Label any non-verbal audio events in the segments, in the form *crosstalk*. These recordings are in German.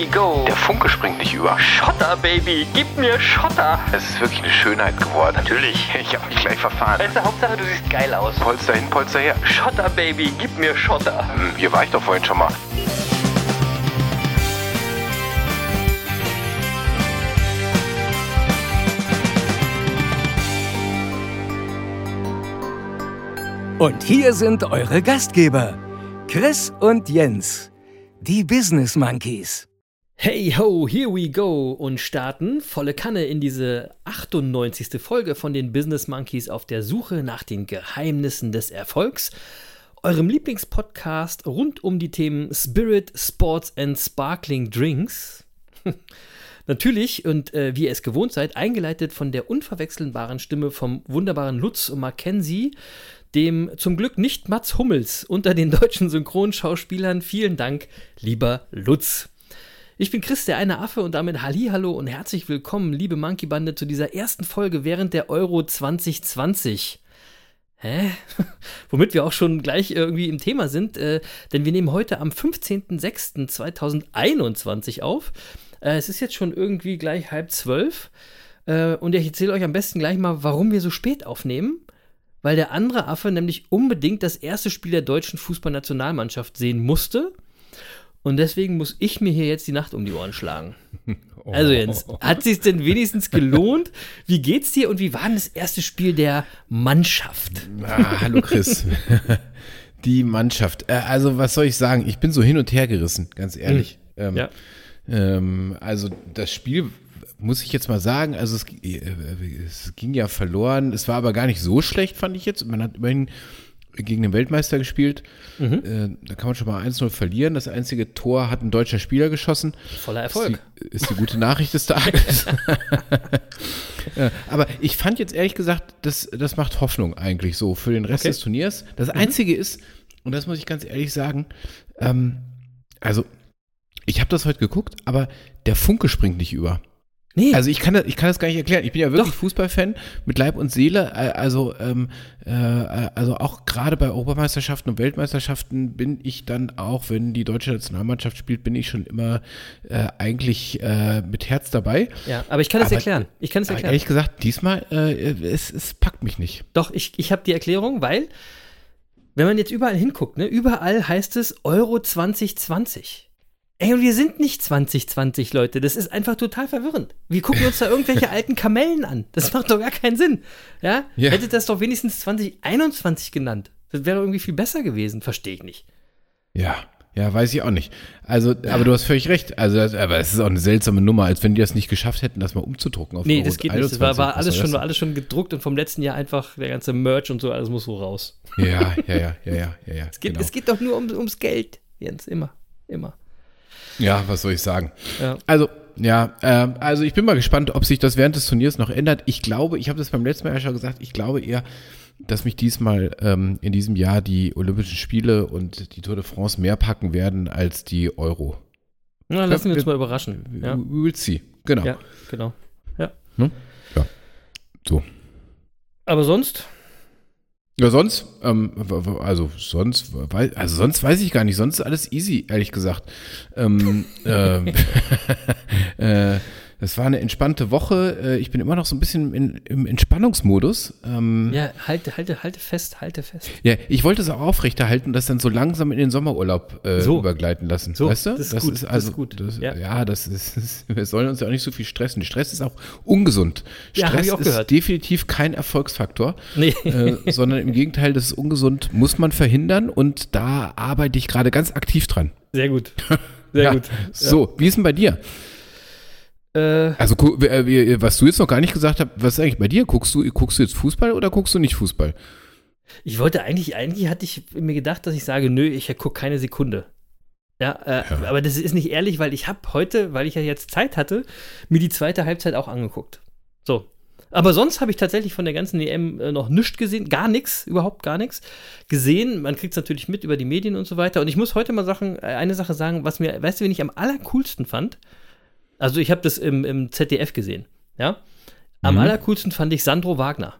We go. Der Funke springt nicht über. Schotter, Baby, gib mir Schotter. Es ist wirklich eine Schönheit geworden. Natürlich. *laughs* Ich habe mich gleich verfahren. Weißt du, Hauptsache du siehst geil aus. Polster hin, Polster her. Schotter, Baby, gib mir Schotter. Hm, hier war ich doch vorhin schon mal. Und hier sind eure Gastgeber, Chris und Jens, die Business Monkeys. Hey ho, here we go und starten volle Kanne in diese 98. Folge von den Business Monkeys auf der Suche nach den Geheimnissen des Erfolgs, eurem Lieblingspodcast rund um die Themen Spirit, Sports and Sparkling Drinks. *laughs* Natürlich und äh, wie ihr es gewohnt seid, eingeleitet von der unverwechselbaren Stimme vom wunderbaren Lutz Mackenzie, dem zum Glück nicht Mats Hummels unter den deutschen Synchronschauspielern. Vielen Dank, lieber Lutz. Ich bin Chris, der eine Affe und damit Hallo und herzlich willkommen, liebe Monkey Bande, zu dieser ersten Folge während der Euro 2020. Hä? *laughs* Womit wir auch schon gleich irgendwie im Thema sind, äh, denn wir nehmen heute am 15.06.2021 auf. Äh, es ist jetzt schon irgendwie gleich halb zwölf äh, und ich erzähle euch am besten gleich mal, warum wir so spät aufnehmen. Weil der andere Affe nämlich unbedingt das erste Spiel der deutschen Fußballnationalmannschaft sehen musste. Und deswegen muss ich mir hier jetzt die Nacht um die Ohren schlagen. *laughs* Also Jens, hat sich denn wenigstens gelohnt? Wie geht's dir und wie war denn das erste Spiel der Mannschaft? Ah, hallo Chris. *laughs* Die Mannschaft. Äh, Also was soll ich sagen? Ich bin so hin und her gerissen, ganz ehrlich. Ähm, Ja. ähm, also das Spiel muss ich jetzt mal sagen, also es, äh, es ging ja verloren. Es war aber gar nicht so schlecht, fand ich jetzt. Man hat immerhin gegen den Weltmeister gespielt. Äh, da kann man schon mal 1-0 verlieren. Das einzige Tor hat ein deutscher Spieler geschossen. Voller Erfolg. Ist die, ist die gute Nachricht des Tages. *laughs* Ja, aber ich fand jetzt ehrlich gesagt, das, das macht Hoffnung eigentlich so für den Rest Okay. des Turniers. Das Einzige ist, und das muss ich ganz ehrlich sagen, ähm, also ich habe das heute geguckt, aber der Funke springt nicht über. Nee, Also ich kann das, ich kann das gar nicht erklären. Ich bin ja wirklich Doch. Fußballfan mit Leib und Seele. Äh, Also, ähm, äh, also auch gerade bei Europameisterschaften und Weltmeisterschaften bin ich dann auch, wenn die deutsche Nationalmannschaft spielt, bin ich schon immer äh, eigentlich äh, mit Herz dabei. ja, aber ich kann es aber- erklären. Ich kann es Aber erklären. ehrlich gesagt, diesmal, äh, es, es packt mich nicht. Doch, ich, ich habe die Erklärung, weil, wenn man jetzt überall hinguckt, ne, überall heißt es Euro 2020. Ey, und wir sind nicht 2020, Leute. Das ist einfach total verwirrend. Wir gucken uns da irgendwelche *laughs* alten Kamellen an. Das macht doch gar keinen Sinn. Ja? Ja. Hättet das doch wenigstens 2021 genannt. Das wäre irgendwie viel besser gewesen. Verstehe ich nicht. Ja, ja, weiß ich auch nicht. Also, aber du hast völlig recht. Also, das, aber es ist auch eine seltsame Nummer, als wenn die das nicht geschafft hätten, das mal umzudrucken auf Nee, das geht nicht. Das war, 21. war alles schon, war alles schon gedruckt und vom letzten Jahr einfach der ganze Merch und so, alles muss so raus. Ja, ja, ja, ja, ja, ja, ja. *laughs* Es geht, genau. es geht doch nur um, ums Geld, Jens. Immer. Immer. Ja, was soll ich sagen? Ja. Also, ja, ähm, also ich bin mal gespannt, ob sich das während des Turniers noch ändert. Ich glaube, ich habe das beim letzten Mal ja schon gesagt, ich glaube eher, dass mich diesmal ähm, in diesem Jahr die Olympischen Spiele und die Tour de France mehr packen werden als die Euro. Na, lassen wir uns mal überraschen. Ja, We will see. Genau. ja genau. So. Aber sonst, Ja, sonst, ähm, also sonst, also sonst weiß ich gar nicht, sonst ist alles easy, ehrlich gesagt. Ähm, ähm, *laughs* äh, *laughs* das war eine entspannte Woche. Äh, Ich bin immer noch so ein bisschen in, im Entspannungsmodus. Ähm, ja. ja, halte, halte, halte fest, halte fest. ich wollte es auch aufrechterhalten, das dann so langsam in den Sommerurlaub äh, So. übergleiten lassen. So, weißt du? das ist gut, das also, ist gut, Das, ja. ja. das ist, *laughs* wir sollen uns ja auch nicht so viel stressen. Stress ist auch ungesund. Ja, Stress auch ist gehört. definitiv kein Erfolgsfaktor Nee. äh, sondern im Gegenteil, das ist ungesund, muss man verhindern und da arbeite ich gerade ganz aktiv dran. Sehr gut. *laughs* Sehr ja. gut. So, wie ist denn bei dir? Äh, Also, äh, was du jetzt noch gar nicht gesagt hast, was ist eigentlich bei dir? Guckst du, guckst du jetzt Fußball oder guckst du nicht Fußball? ich wollte eigentlich, eigentlich hatte ich mir gedacht, dass ich sage, nö, ich gucke keine Sekunde. Ja, äh, Ja. aber das ist nicht ehrlich, weil ich habe heute, weil ich ja jetzt Zeit hatte, mir die zweite Halbzeit auch angeguckt. So. Aber sonst habe ich tatsächlich von der ganzen EM äh, noch nichts gesehen, gar nichts, überhaupt gar nichts gesehen. Man kriegt es natürlich mit über die Medien und so weiter. Und ich muss heute mal Sachen, äh, eine Sache sagen, was mir, weißt du, wen ich am allercoolsten fand? Also ich habe das im, im ZDF gesehen, ja. Am Mhm. allercoolsten fand ich Sandro Wagner.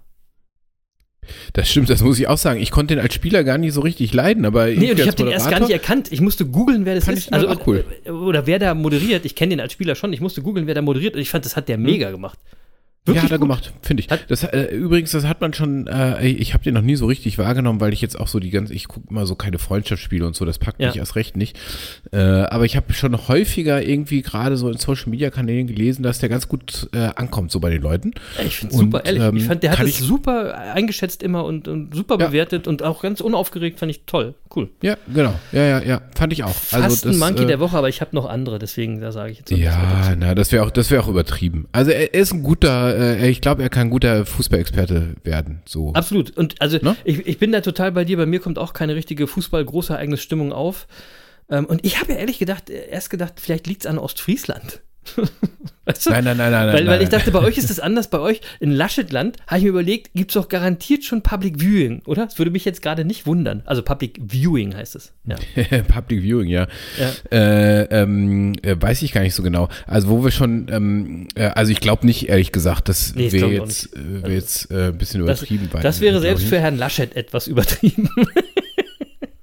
Das stimmt, das muss ich auch sagen. Ich konnte den als Spieler gar nicht so richtig leiden, aber Nee, und ich habe den erst gar nicht erkannt. Ich musste googeln, wer das Fand ist. ich auch cool. äh, Oder wer da moderiert. Ich kenne den als Spieler schon. Ich musste googeln, wer da moderiert. Und ich fand, das hat der mega gemacht. Ja, hat er gut. gemacht, finde ich. Das, äh, übrigens, das hat man schon, äh, ich habe den noch nie so richtig wahrgenommen, weil ich jetzt auch so die ganze, ich gucke immer so keine Freundschaftsspiele und so, das packt Ja. mich erst recht nicht. Äh, aber ich habe schon häufiger irgendwie gerade so in Social Media Kanälen gelesen, dass der ganz gut äh, ankommt, so bei den Leuten. Ich finde super, ehrlich. ähm, ich fand, der hat es super eingeschätzt immer und, und super Ja. bewertet und auch ganz unaufgeregt. Fand ich toll. Cool. Ja, genau. Ja, ja, ja. Fand ich auch. Fast ein Monkey äh, der Woche, aber ich habe noch andere. Deswegen, da sage ich jetzt Ja, na, das wäre auch, das wäre auch übertrieben. Also er ist ein guter, äh, ich glaube, er kann ein guter Fußballexperte werden. So. Absolut. Und also Ne? ich, ich bin da total bei dir. Bei mir kommt auch keine richtige Fußball-Großereignis-Stimmung auf. Ähm, und ich habe ja ehrlich gedacht, äh, erst gedacht, vielleicht liegt es an Ostfriesland. *laughs* weißt du? Nein, nein, nein, nein, Weil, nein. weil ich dachte, bei euch ist es anders. Bei euch in Laschetland habe ich mir überlegt, gibt es doch garantiert schon Public Viewing, oder? Das würde mich jetzt gerade nicht wundern. Also Public Viewing heißt es. Ja. *laughs* Public Viewing, ja. Ja. Äh, ähm, äh, weiß ich gar nicht so genau. Also wo wir schon, ähm, äh, also ich glaube nicht, ehrlich gesagt, das Nee, das wäre jetzt, äh, wär jetzt äh, ein bisschen Das, übertrieben. weil- das wäre selbst für Herrn Laschet etwas übertrieben. *laughs*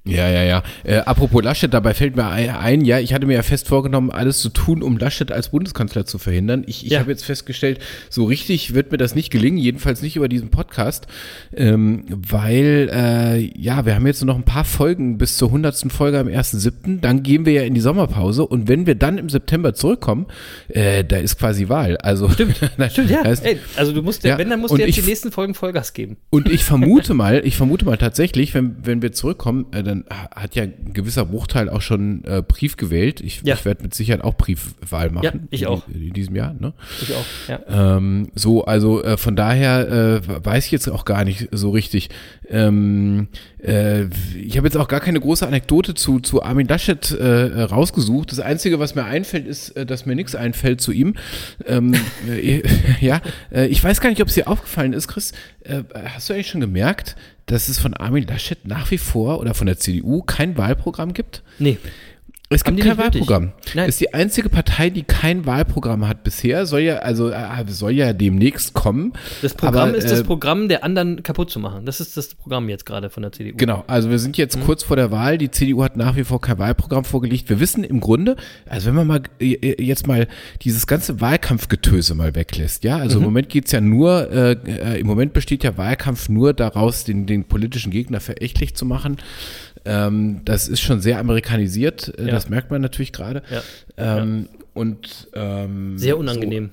Ja, ja, ja. Äh, apropos Laschet, dabei fällt mir ein, ja, ich hatte mir ja fest vorgenommen, alles zu tun, um Laschet als Bundeskanzler zu verhindern. Ich, ich Ja. habe jetzt festgestellt, so richtig wird mir das nicht gelingen, jedenfalls nicht über diesen Podcast, ähm, weil, äh, ja, wir haben jetzt nur noch ein paar Folgen bis zur hundertsten Folge am 1.7., dann gehen wir ja in die Sommerpause und wenn wir dann im September zurückkommen, äh, da ist quasi Wahl. Also, Stimmt, *laughs* Stimmt, ja. heißt, Ey, also du musst ja, wenn, dann musst du jetzt ich- die nächsten Folgen Vollgas geben. Und ich vermute *laughs* mal, ich vermute mal tatsächlich, wenn, wenn wir zurückkommen, äh, dann hat ja ein gewisser Bruchteil auch schon äh, Brief gewählt. Ich, Ja. ich werde mit Sicherheit auch Briefwahl machen. Ja, ich in, auch. In diesem Jahr, ne? Ich auch. Ja. Ähm, so, also äh, von daher äh, weiß ich jetzt auch gar nicht so richtig. Ähm, äh, ich habe jetzt auch gar keine große Anekdote zu, zu Armin Laschet äh, rausgesucht. Das Einzige, was mir einfällt, ist, äh, dass mir nichts einfällt zu ihm. Ähm, äh, *laughs* ja, ich weiß gar nicht, ob es dir aufgefallen ist, Chris. Hast du eigentlich schon gemerkt, dass es von Armin Laschet nach wie vor oder von der CDU kein Wahlprogramm gibt? Nee. Es gibt kein? Wahlprogramm. Nein. Ist die einzige Partei, die kein Wahlprogramm hat bisher. Soll ja, also äh, soll ja demnächst kommen. Das Programm Aber, ist das äh, Programm, der anderen kaputt zu machen. Das ist das Programm jetzt gerade von der CDU. Genau, also wir sind Mhm. jetzt kurz vor der Wahl. Die CDU hat nach wie vor kein Wahlprogramm vorgelegt. Wir wissen im Grunde, also wenn man mal äh, jetzt mal dieses ganze Wahlkampfgetöse mal weglässt, ja, Mhm. also im Moment geht's ja nur, äh, äh, im Moment besteht ja Wahlkampf nur daraus, den, den politischen Gegner verächtlich zu machen. Ähm, das ist schon sehr amerikanisiert, äh, Ja. das merkt man natürlich gerade. Ja. Ähm, Und ähm, Sehr unangenehm.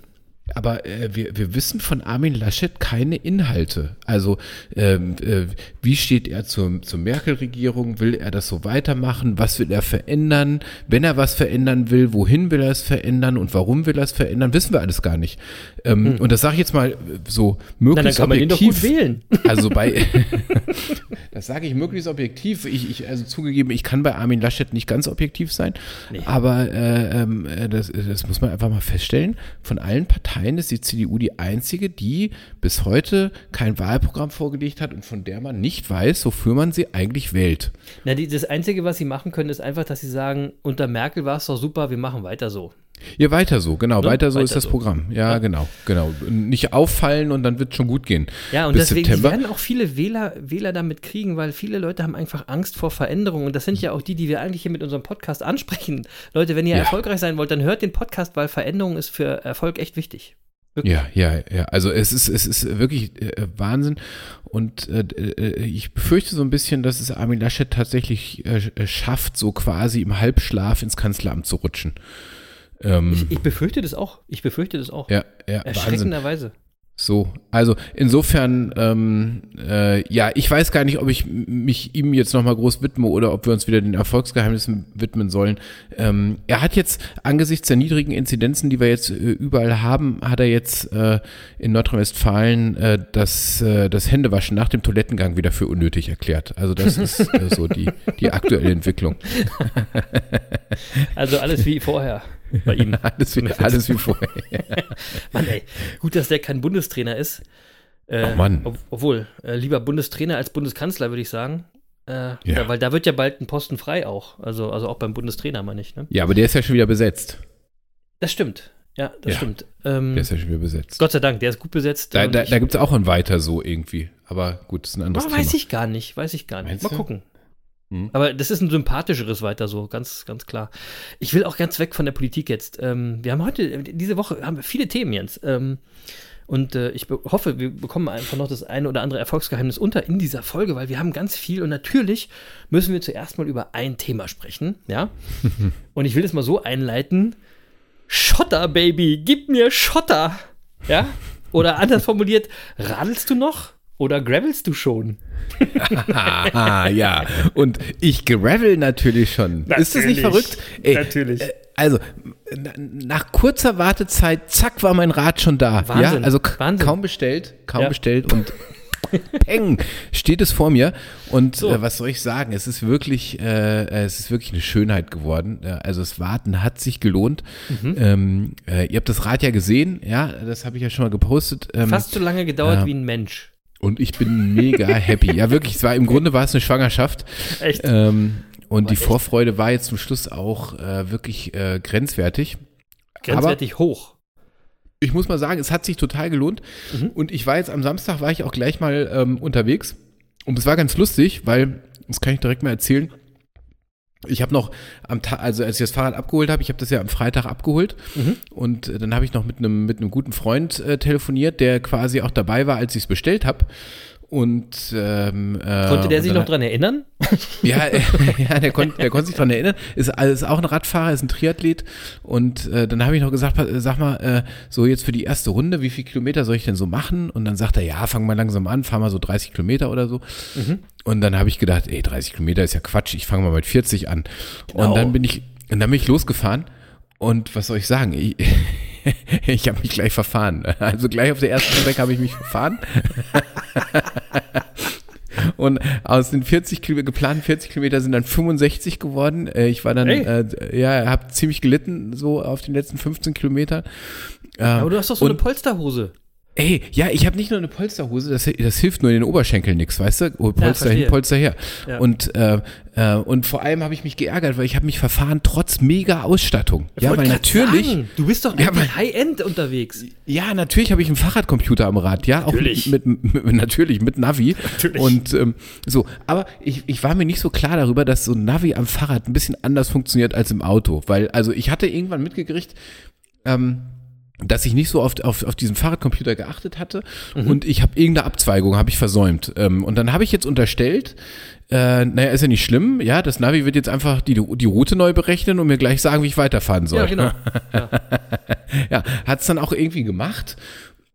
Aber äh, wir, wir wissen von Armin Laschet keine Inhalte. Also ähm, äh, wie steht er zur, zur Merkel-Regierung? Will er das so weitermachen? Was will er verändern? Wenn er was verändern will, wohin will er es verändern und warum will er es verändern? Wissen wir alles gar nicht. Ähm, Und das sage ich jetzt mal äh, so Na, möglichst doch objektiv. gut wählen. *laughs* Also bei, *laughs* das sage ich möglichst objektiv. Ich, ich, also zugegeben, ich kann bei Armin Laschet nicht ganz objektiv sein, aber äh, ähm, äh, das, das muss man einfach mal feststellen. Von allen Parteien ist die CDU die einzige, die bis heute kein Wahlprogramm vorgelegt hat und von der man nicht weiß, wofür man sie eigentlich wählt. Na, die, das Einzige, was sie machen können, ist einfach, dass sie sagen, unter Merkel war es doch super, wir machen weiter so. Ja, weiter so, genau, Ne? weiter so Weiter ist das so. Programm. Ja, genau, genau. Nicht auffallen und dann wird schon gut gehen. Ja, und Bis deswegen September. werden auch viele Wähler, Wähler damit kriegen, weil viele Leute haben einfach Angst vor Veränderungen. Und das sind ja auch die, die wir eigentlich hier mit unserem Podcast ansprechen. Leute, wenn ihr Ja. erfolgreich sein wollt, dann hört den Podcast, weil Veränderung ist für Erfolg echt wichtig. Ja, ja, ja. Also es ist, es ist wirklich äh, Wahnsinn. Und äh, äh, ich befürchte so ein bisschen, dass es Armin Laschet tatsächlich äh, äh, schafft, so quasi im Halbschlaf ins Kanzleramt zu rutschen. Ähm, Ich, ich befürchte das auch. Ich befürchte das auch. ja, ja, Wahnsinn. Erschreckenderweise. So, also insofern, ähm, äh, ja, ich weiß gar nicht, ob ich mich ihm jetzt nochmal groß widme oder ob wir uns wieder den Erfolgsgeheimnissen widmen sollen. Ähm, er hat jetzt angesichts der niedrigen Inzidenzen, die wir jetzt äh, überall haben, hat er jetzt äh, in Nordrhein-Westfalen äh, das, äh, das Händewaschen nach dem Toilettengang wieder für unnötig erklärt. Also das ist äh, so die, die aktuelle Entwicklung. *laughs* Also alles wie vorher. Bei ihm. *laughs* Alles wie, *laughs* alles wie vorher. *laughs* Mann, ey, gut, dass der kein Bundestrainer ist. Äh, Oh Mann. Ob, obwohl, äh, lieber Bundestrainer als Bundeskanzler, würde ich sagen. Äh, Ja. Weil da wird ja bald ein Posten frei auch. Also, also auch beim Bundestrainer, meine ich. Ne? Ja, aber der ist ja schon wieder besetzt. Das stimmt. Ja, das Ja. stimmt. Ähm, Der ist ja schon wieder besetzt. Gott sei Dank, der ist gut besetzt. Da, da, da gibt es auch ein Weiter so irgendwie. Aber gut, das ist ein anderes Oh, Thema. weiß ich gar nicht, weiß ich gar nicht. Meinst Mal du? gucken. Hm. Aber das ist ein sympathischeres weiter so, ganz, ganz klar. Ich will auch ganz weg von der Politik jetzt. Ähm, wir haben heute, diese Woche haben wir viele Themen, Jens. Ähm, und äh, ich hoffe, wir bekommen einfach noch das eine oder andere Erfolgsgeheimnis unter in dieser Folge, weil wir haben ganz viel und natürlich müssen wir zuerst mal über ein Thema sprechen, ja. *laughs* und ich will es mal so einleiten: Schotter, Baby, gib mir Schotter, ja. Oder anders formuliert: Radelst du noch oder gravelst du schon? Ja. Und ich gravel natürlich schon. ist das nicht Natürlich. verrückt? Ey, Natürlich. äh, Also, na- nach kurzer Wartezeit, zack, war mein Rad schon da. Wahnsinn, Ja, also Wahnsinn. kaum bestellt, kaum Ja. bestellt und peng, steht es vor mir. Und So. äh, was soll ich sagen? Es ist wirklich, äh, es ist wirklich eine Schönheit geworden. Äh, also das Warten hat sich gelohnt. Mhm. Ähm, äh, ihr habt das Rad ja gesehen, ja, das habe ich ja schon mal gepostet. Ähm, Fast so lange gedauert wie ein Mensch. Und ich bin mega happy. Ja, wirklich, es war im Grunde war es eine Schwangerschaft. Echt? Ähm, und die echt? Vorfreude war jetzt zum Schluss auch äh, wirklich äh, grenzwertig. Grenzwertig hoch. Ich muss mal sagen, es hat sich total gelohnt. Mhm. Und ich war jetzt am Samstag, war ich auch gleich mal ähm, unterwegs. Und es war ganz lustig, weil, das kann ich direkt mal erzählen. Ich habe noch am Tag, also als ich das Fahrrad abgeholt habe, ich habe das ja am Freitag abgeholt Mhm. und äh, dann habe ich noch mit einem mit einem guten Freund äh, telefoniert, der quasi auch dabei war, als ich es bestellt habe. Und ähm, äh, Konnte der sich dann- noch dran erinnern? *laughs* ja, äh, *laughs* ja der, kon, der konnte sich dran erinnern. Ist, ist auch ein Radfahrer, ist ein Triathlet. Und äh, dann habe ich noch gesagt, sag mal, äh, so jetzt für die erste Runde, wie viele Kilometer soll ich denn so machen? Und dann sagt er, ja, fang mal langsam an, fahr mal so 30 Kilometer oder so. Und dann habe ich gedacht, ey, 30 Kilometer ist ja Quatsch, ich fange mal mit 40 an. Genau. Und dann bin ich, und dann bin ich losgefahren. Und was soll ich sagen? Ich, *laughs* ich habe mich gleich verfahren. Also gleich auf der ersten Strecke habe ich mich verfahren. *laughs* Und aus den 40 Kilometer, geplanten 40 Kilometer sind dann 65 geworden. Äh, Ich war dann, äh, ja, habe ziemlich gelitten, so auf den letzten 15 Kilometern. Aber du hast doch so eine und- Polsterhose. Ey, ja, ich habe nicht nur eine Polsterhose, das, das hilft nur in den Oberschenkeln nix, weißt du? Oh, Polster verstehe. hin, Polster her. Ja. Und, äh, äh, und vor allem habe ich mich geärgert, weil ich habe mich verfahren trotz mega Ausstattung. Ja, Wollte weil natürlich, Sagen, du bist doch Ja, High-End unterwegs. ja, natürlich habe ich einen Fahrradcomputer am Rad, ja, Natürlich. auch mit, mit, mit natürlich mit Navi. Natürlich. Und ähm, so, aber ich, ich war mir nicht so klar darüber, dass so ein Navi am Fahrrad ein bisschen anders funktioniert als im Auto, weil also ich hatte irgendwann mitgekriegt, ähm, dass ich nicht so oft auf, auf diesen Fahrradcomputer geachtet hatte und ich habe irgendeine Abzweigung habe ich versäumt ähm, und dann habe ich jetzt unterstellt, äh, naja, ist ja nicht schlimm, ja, das Navi wird jetzt einfach die, die Route neu berechnen und mir gleich sagen, wie ich weiterfahren soll. Ja, genau. *laughs* Ja, hat es dann auch irgendwie gemacht.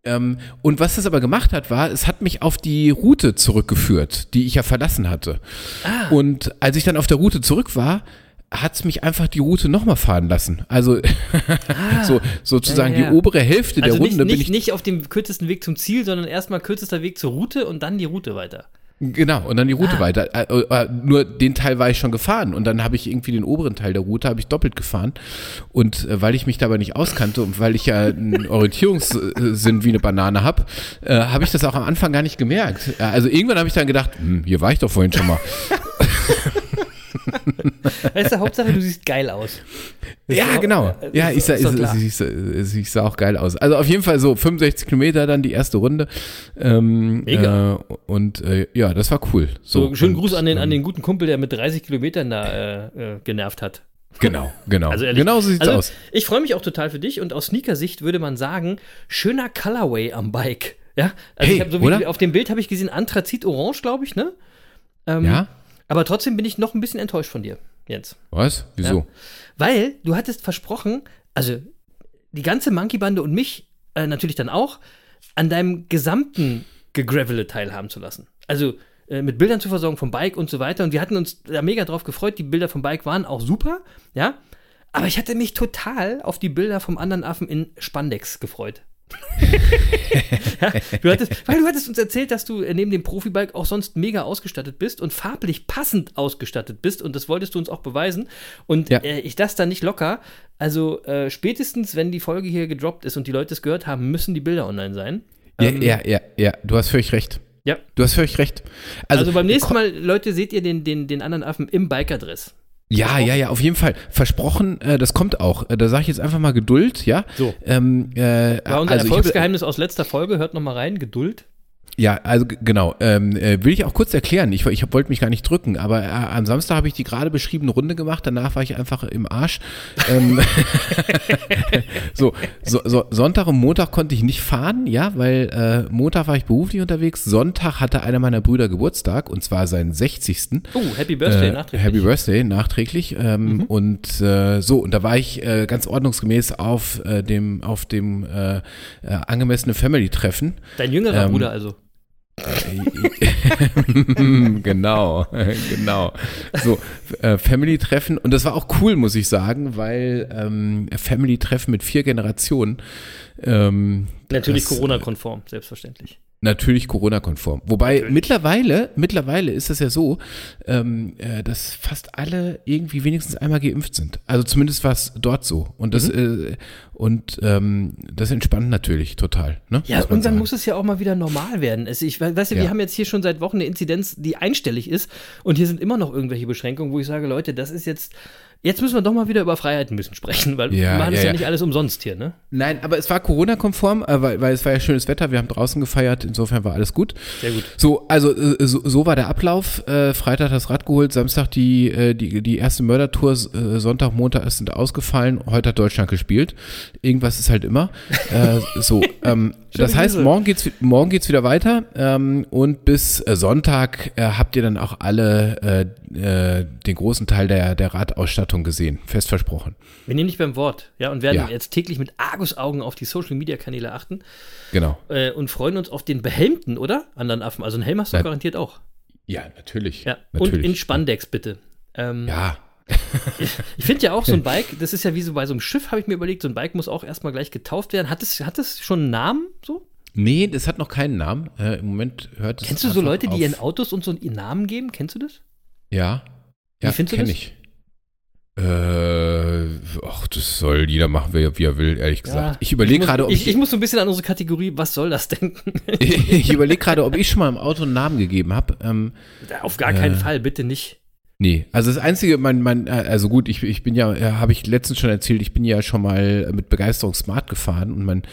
Ähm, und was es aber gemacht hat, war, es hat mich auf die Route zurückgeführt, die ich ja verlassen hatte. Ah. Und als ich dann auf der Route zurück war, hat es mich einfach die Route nochmal fahren lassen. Also *laughs* so, sozusagen Ah. Ja, ja, die obere Hälfte Also der nicht, Runde bin nicht, ich. nicht auf dem kürzesten Weg zum Ziel, sondern erstmal kürzester Weg zur Route und dann die Route weiter. Genau, und dann die Route Ah. weiter. Äh, äh, nur den Teil war ich schon gefahren und dann habe ich irgendwie den oberen Teil der Route habe ich doppelt gefahren und äh, weil ich mich dabei nicht auskannte und weil ich ja einen *laughs* Orientierungssinn wie eine Banane habe, äh, habe ich das auch am Anfang gar nicht gemerkt. Äh, Also irgendwann habe ich dann gedacht, hm, hier war ich doch vorhin schon mal. *laughs* Weißt du, Hauptsache, du siehst geil aus. Das ist ja, genau. äh, Ja, ich sah, ich, ich, ich, ich sah auch geil aus. Also auf jeden Fall so 65 Kilometer dann die erste Runde. Ähm, Mega. Äh, und äh, ja, das war cool. So, schönen und, Gruß an den, an ähm, den guten Kumpel, der mit 30 Kilometern da äh, äh, genervt hat. Genau, genau. Also ehrlich, genau so sieht's also, aus. Ich freue mich auch total für dich und aus Sneaker-Sicht würde man sagen, schöner Colorway am Bike. Ja, also Hey, so wie, auf dem Bild habe ich gesehen Anthrazit-Orange, glaube ich, ne? Ähm, Ja? Aber trotzdem bin ich noch ein bisschen enttäuscht von dir, Jens. Was? Wieso? Ja. Weil du hattest versprochen, also die ganze Monkey-Bande und mich äh, natürlich dann auch, an deinem gesamten Gegravele teilhaben zu lassen. Also äh, mit Bildern zu versorgen vom Bike und so weiter. Und wir hatten uns da mega drauf gefreut. Die Bilder vom Bike waren auch super, ja. Aber ich hatte mich total auf die Bilder vom anderen Affen in Spandex gefreut. *laughs* ja, du hattest, weil du hattest uns erzählt, dass du äh, neben dem Profibike auch sonst mega ausgestattet bist und farblich passend ausgestattet bist und das wolltest du uns auch beweisen. Und Ja. äh, ich das da nicht locker. Also äh, spätestens, wenn die Folge hier gedroppt ist und die Leute es gehört haben, müssen die Bilder online sein. Ja, Ähm, ja, ja, ja, du hast völlig recht. Ja. Du hast völlig recht. Also, beim nächsten Mal, Leute, seht ihr den, den, den anderen Affen im Bikerdress. Ja, ja, ja, auf jeden Fall. Versprochen, äh, das kommt auch. Äh, da sage ich jetzt einfach mal Geduld, ja. So. Ähm, äh, War unser also ich hab- Erfolgsgeheimnis aus letzter Folge, hört noch mal rein, Geduld. Ja, also genau. Ähm, äh, will ich auch kurz erklären. Ich, ich wollte mich gar nicht drücken, aber äh, am Samstag habe ich die gerade beschriebene Runde gemacht. Danach war ich einfach im Arsch. Ähm, *laughs* so, so, so, Sonntag und Montag konnte ich nicht fahren, ja, weil äh, Montag war ich beruflich unterwegs. Sonntag hatte einer meiner Brüder Geburtstag und zwar seinen 60. Oh, Happy Birthday Äh, nachträglich. Happy Birthday, nachträglich. Ähm, Und äh, so, und da war ich äh, ganz ordnungsgemäß auf dem, auf dem angemessenen Family-Treffen. Dein jüngerer ähm, Bruder also. *laughs* genau, *laughs* genau. So, äh, Family-Treffen. Und das war auch cool, muss ich sagen, weil ähm, Family-Treffen mit vier Generationen. Ähm, Natürlich das, Corona-konform, selbstverständlich. Natürlich Corona-konform. Wobei mittlerweile, mittlerweile ist es ja so, ähm, äh, dass fast alle irgendwie wenigstens einmal geimpft sind. Also zumindest war es dort so. Und das, äh, und ähm, das entspannt natürlich total. Ne? Ja, und dann sagen. muss es ja auch mal wieder normal werden. Also ich we- weißt du, wir Ja. haben jetzt hier schon seit Wochen eine Inzidenz, die einstellig ist und hier sind immer noch irgendwelche Beschränkungen, wo ich sage, Leute, das ist jetzt, jetzt müssen wir doch mal wieder über Freiheiten müssen sprechen, weil Ja, wir machen es ja, ja, nicht alles umsonst hier, ne? Nein, aber es war Corona-konform, äh, weil, weil es war ja schönes Wetter. Wir haben draußen gefeiert. Insofern war alles gut. Sehr gut. So, also äh, so, so war der Ablauf. Äh, Freitag das Rad geholt, Samstag die, die, die erste Mördertour, Sonntag, Montag sind ausgefallen. Heute hat Deutschland gespielt. Irgendwas ist halt immer. Äh, so, ähm, das heißt, morgen geht's, morgen geht's wieder weiter ähm, und bis äh, Sonntag äh, habt ihr dann auch alle äh, äh, den großen Teil der, der Radausstattung gesehen. Fest versprochen. Wir nehmen dich beim Wort, ja, und werden Ja. jetzt täglich mit Argusaugen auf die Social-Media-Kanäle achten Genau. äh, und freuen uns auf den behelmten, oder? Anderen Affen. Also einen Helm hast du Nein. garantiert auch. Ja, natürlich. Ja. natürlich. Und in Spandex, bitte. Ähm, Ja, Ich finde ja auch so ein *laughs* Bike, das ist ja wie so bei so einem Schiff, habe ich mir überlegt, so ein Bike muss auch erstmal gleich getauft werden. Hat es, hat es schon einen Namen so? Nee, das hat noch keinen Namen. Äh, Im Moment hört es Kennst du so Leute, die ihren Autos und so einen Namen geben? Kennst du das? Ja. Wie Ja, findest du das? ich. Äh, ach, das soll jeder machen, wie er, wie er will, ehrlich gesagt. ich überlege muss- gerade, ob ich, ich, ich muss so ein bisschen an unsere Kategorie, was soll das denken? *laughs* ich überlege *laughs* gerade, ob ich schon mal im Auto einen Namen gegeben habe. Ähm, Auf gar keinen Äh. Fall, bitte nicht. Nee, also das einzige, mein, mein, äh, also gut, ich, ich bin ja, äh, habe ich letztens schon erzählt, ich bin ja schon mal mit Begeisterung Smart gefahren und mein,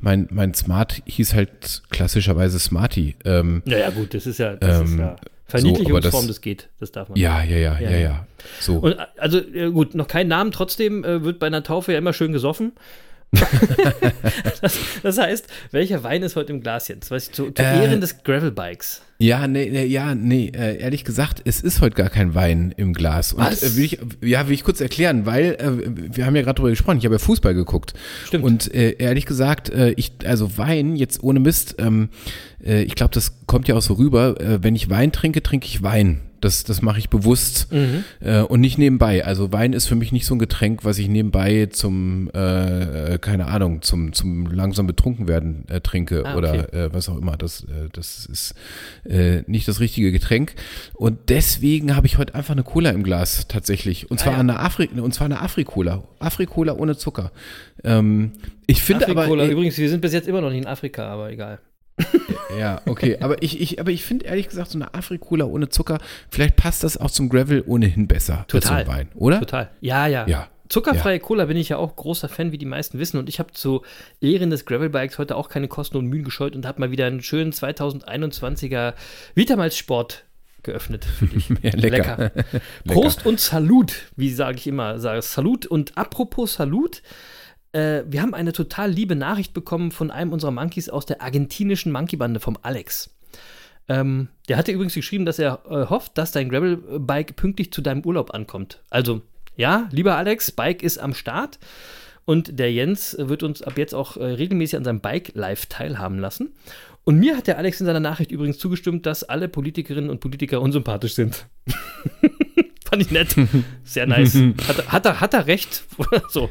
mein, mein Smart hieß halt klassischerweise Smarty. Ähm, Naja, gut, das ist ja, das ist Ähm, ja Verniedlichungsform, das- das, geht. Das darf man. ja, ja, ja, Ja, ja, ja. ja. So. Und äh, also, äh, gut, noch kein Namen, trotzdem äh, wird bei einer Taufe ja immer schön gesoffen. *laughs* *laughs* das, das heißt, welcher Wein ist heute im Glas jetzt? Weißt du, zu, zu Äh, Ehren des Gravelbikes. Ja, nee, nee, ja, nee, äh, ehrlich gesagt, es ist heute gar kein Wein im Glas. Und Was? äh, will ich, ja, will ich kurz erklären, weil äh, wir haben ja gerade drüber gesprochen, ich habe ja Fußball geguckt. Stimmt. Und äh, ehrlich gesagt, äh, ich, also Wein, jetzt ohne Mist, ähm, äh, ich glaube, das kommt ja auch so rüber, äh, wenn ich Wein trinke, trinke ich Wein. Das, das mache ich bewusst Mhm. äh, und nicht nebenbei. Also Wein ist für mich nicht so ein Getränk, was ich nebenbei zum, äh, keine Ahnung, zum, zum langsam betrunken werden äh, trinke Ah, oder äh, was auch immer. Das, äh, das ist äh, nicht das richtige Getränk. Und deswegen habe ich heute einfach eine Cola im Glas tatsächlich. Und zwar Ah, ja. eine Afri und zwar eine Afri-Cola. Afri-Cola ohne Zucker. Ähm, ich finde aber. Äh, Übrigens, wir sind bis jetzt immer noch nicht in Afrika, aber egal. *laughs* ja, okay. Aber ich, ich, aber ich finde ehrlich gesagt, so eine Afri-Cola ohne Zucker, vielleicht passt das auch zum Gravel ohnehin besser Total. Wein, oder? Total. Ja, ja. Ja. Zuckerfreie Cola bin ich ja auch großer Fan, wie die meisten wissen. Und ich habe zu Ehren des Gravelbikes heute auch keine Kosten und Mühen gescheut und habe mal wieder einen schönen 2021er Vitamals Sport geöffnet für dich. *laughs* Ja, lecker. *laughs* Prost und Salut, wie sage ich immer. Sage Salut. Und apropos Salut, äh, wir haben eine total liebe Nachricht bekommen von einem unserer Monkeys aus der argentinischen Monkeybande, vom Alex. Ähm, der hatte übrigens geschrieben, dass er äh, hofft, dass dein Gravel-Bike pünktlich zu deinem Urlaub ankommt. Also, ja, lieber Alex, Bike ist am Start. Und der Jens wird uns ab jetzt auch äh, regelmäßig an seinem Bike live teilhaben lassen. Und mir hat der Alex in seiner Nachricht übrigens zugestimmt, dass alle Politikerinnen und Politiker unsympathisch sind. *laughs* Fand ich nett. Sehr nice. *laughs* Hat, er- hat, er, hat er recht? *laughs* so.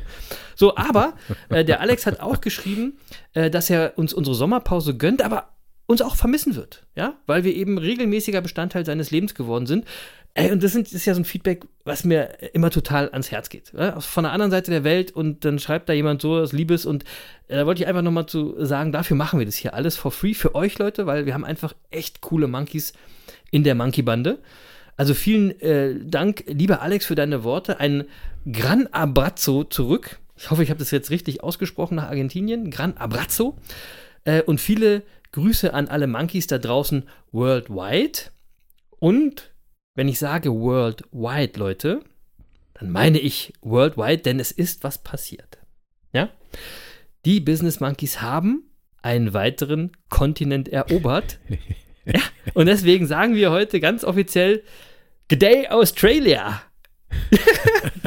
So, aber äh, der Alex hat auch geschrieben, äh, dass er uns unsere Sommerpause gönnt, aber uns auch vermissen wird, ja, weil wir eben regelmäßiger Bestandteil seines Lebens geworden sind. Ey, und das, sind, das ist ja so ein Feedback, was mir immer total ans Herz geht. Ja? Von der anderen Seite der Welt und dann schreibt da jemand so aus Liebes und äh, da wollte ich einfach nochmal zu sagen, dafür machen wir das hier alles for free für euch Leute, weil wir haben einfach echt coole Monkeys in der Monkey-Bande. Also vielen äh, Dank, lieber Alex, für deine Worte. Ein Gran Abrazzo zurück. Ich hoffe, ich habe das jetzt richtig ausgesprochen nach Argentinien. Gran Abrazzo. Äh, und viele Grüße an alle Monkeys da draußen worldwide. Und wenn ich sage worldwide, Leute, dann meine ich worldwide, denn es ist was passiert. Ja? Die Business Monkeys haben einen weiteren Kontinent erobert. *laughs* ja, und deswegen sagen wir heute ganz offiziell G'day Australia.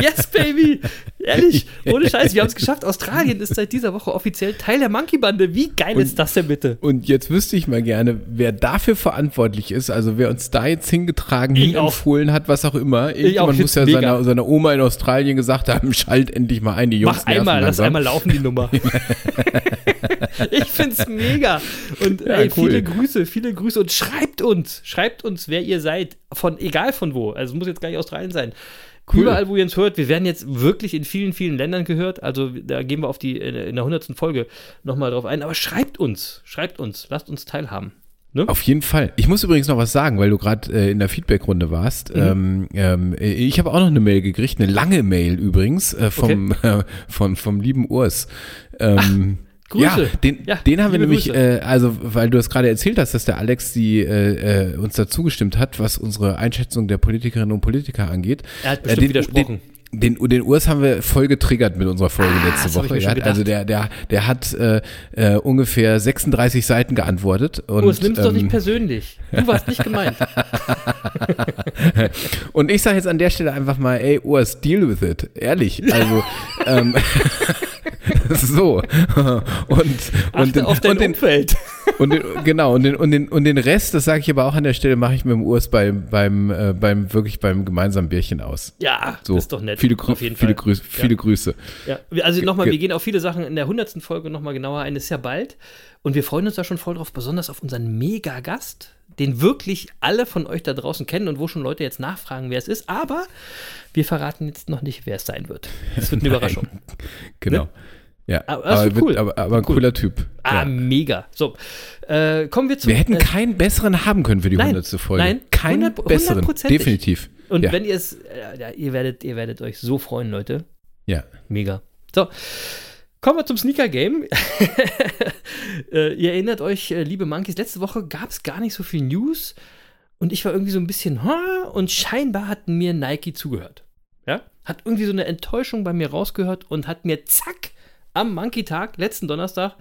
Yes, baby! Ehrlich, ohne Scheiß, wir haben es geschafft. Australien ist seit dieser Woche offiziell Teil der Monkey-Bande. Wie geil Und- ist das denn bitte? Und jetzt wüsste ich mal gerne, wer dafür verantwortlich ist, also wer uns da jetzt hingetragen, Ich auch. hinempfohlen hat, was auch immer. Irgendjemand ich muss ja seiner, seiner Oma in Australien gesagt haben, schalt endlich mal ein, die Jungs Mach einmal, lass einmal laufen die Nummer. *laughs* *laughs* ich find's mega. Und Ja, ey, cool. viele Grüße, viele Grüße und schreibt uns, schreibt uns, wer ihr seid, von egal von wo. Also es muss jetzt gar nicht Australien sein. Cool. Überall, wo ihr uns hört, wir werden jetzt wirklich in vielen, vielen Ländern gehört. Also da gehen wir auf die in der hundertsten Folge nochmal drauf ein. Aber schreibt uns, schreibt uns, lasst uns teilhaben. Ne? Auf jeden Fall. Ich muss übrigens noch was sagen, weil du gerade äh, in der Feedback-Runde warst. Mhm. Ähm, ähm, ich habe auch noch eine Mail gekriegt, eine lange Mail übrigens, äh, vom, *laughs* äh, von, vom lieben Urs. Ähm, Grüße. Ja, den, Ja, den haben wir nämlich, äh, also weil du es gerade erzählt hast, dass der Alex die äh, äh, uns dazu gestimmt hat, was unsere Einschätzung der Politikerinnen und Politiker angeht. Er hat Äh, bestimmt den, widersprochen. Den, den, den Urs haben wir voll getriggert mit unserer Folge Ah, letzte Woche. Der hat, also der, der, der hat äh, äh, ungefähr 36 Seiten geantwortet. Und, es nimm's doch nicht ähm, persönlich. Du warst nicht gemeint. *laughs* Und ich sage jetzt an der Stelle einfach mal, ey, Urs, deal with it. Ehrlich. Also, *laughs* ähm, *laughs* so. Und, und, den, auf dein und, den, Umfeld. und den, genau, und den, und, den, und den Rest, das sage ich aber auch an der Stelle, mache ich mit dem Urs beim, beim, äh, beim, wirklich beim gemeinsamen Bierchen aus. Ja, So. ist doch nett. Viele, Grü auf jeden viele, Fall. Grüße, viele Grüße. Ja, also nochmal, wir gehen auf viele Sachen in der hundertsten Folge nochmal genauer ein. Das ist ja bald. Und wir freuen uns da schon voll drauf, besonders auf unseren Mega-Gast, den wirklich alle von euch da draußen kennen und wo schon Leute jetzt nachfragen, wer es ist. Aber wir verraten jetzt noch nicht, wer es sein wird. Es wird eine *laughs* Überraschung. Genau. Ja, Aber das aber, wird- cool. aber, aber ein Cool. cooler Typ. Ah, ja. mega. So, äh, kommen wir zu. Wir hätten äh, keinen besseren haben können für die Nein, hundertste Folge. nein, keinen 100 besseren. Definitiv. Und ja. wenn ihr es, äh, ja, ihr werdet, ihr werdet euch so freuen, Leute. ja. Mega. So, kommen wir zum Sneaker-Game. *laughs* äh, ihr erinnert euch, äh, liebe Monkeys, letzte Woche gab es gar nicht so viel News und ich war irgendwie so ein bisschen, ha, und scheinbar hat mir Nike zugehört. Ja? Hat irgendwie so eine Enttäuschung bei mir rausgehört und hat mir zack am Monkey-Tag, letzten Donnerstag,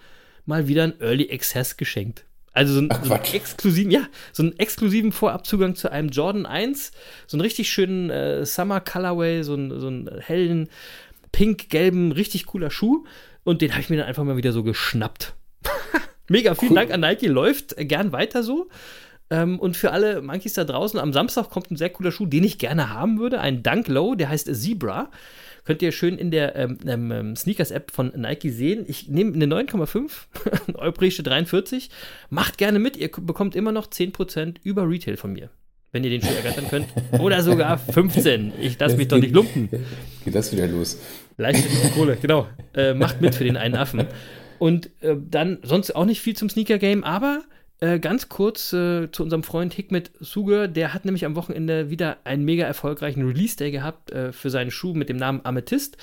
mal wieder einen Early Access geschenkt. Also so, ein, so, einen exklusiven, ja, so einen exklusiven Vorabzugang zu einem Jordan 1, so einen richtig schönen äh, Summer Colorway, so einen, so einen hellen, pink-gelben, richtig cooler Schuh. Und den habe ich mir dann einfach mal wieder so geschnappt. *laughs* Mega, vielen Dank an Nike, läuft gern weiter so. Ähm, und für alle Monkeys da draußen, am Samstag kommt ein sehr cooler Schuh, den ich gerne haben würde. Ein Dunk Low, der heißt Zebra. Könnt ihr schön in der ähm, ähm, Sneakers-App von Nike sehen. Ich nehme eine 9,5, europäische 43. Macht gerne mit, ihr bekommt immer noch 10% über Retail von mir. Wenn ihr den Schuh ergattern könnt. Oder sogar 15. Ich lasse mich doch nicht lumpen. Geht das wieder los? Leichte Kohle, genau. Äh, macht mit für den einen Affen. Und äh, dann sonst auch nicht viel zum Sneaker-Game, aber äh, ganz kurz äh, zu unserem Freund Hikmet Suger. Der hat nämlich am Wochenende wieder einen mega erfolgreichen Release-Day gehabt äh, für seinen Schuh mit dem Namen Amethyst.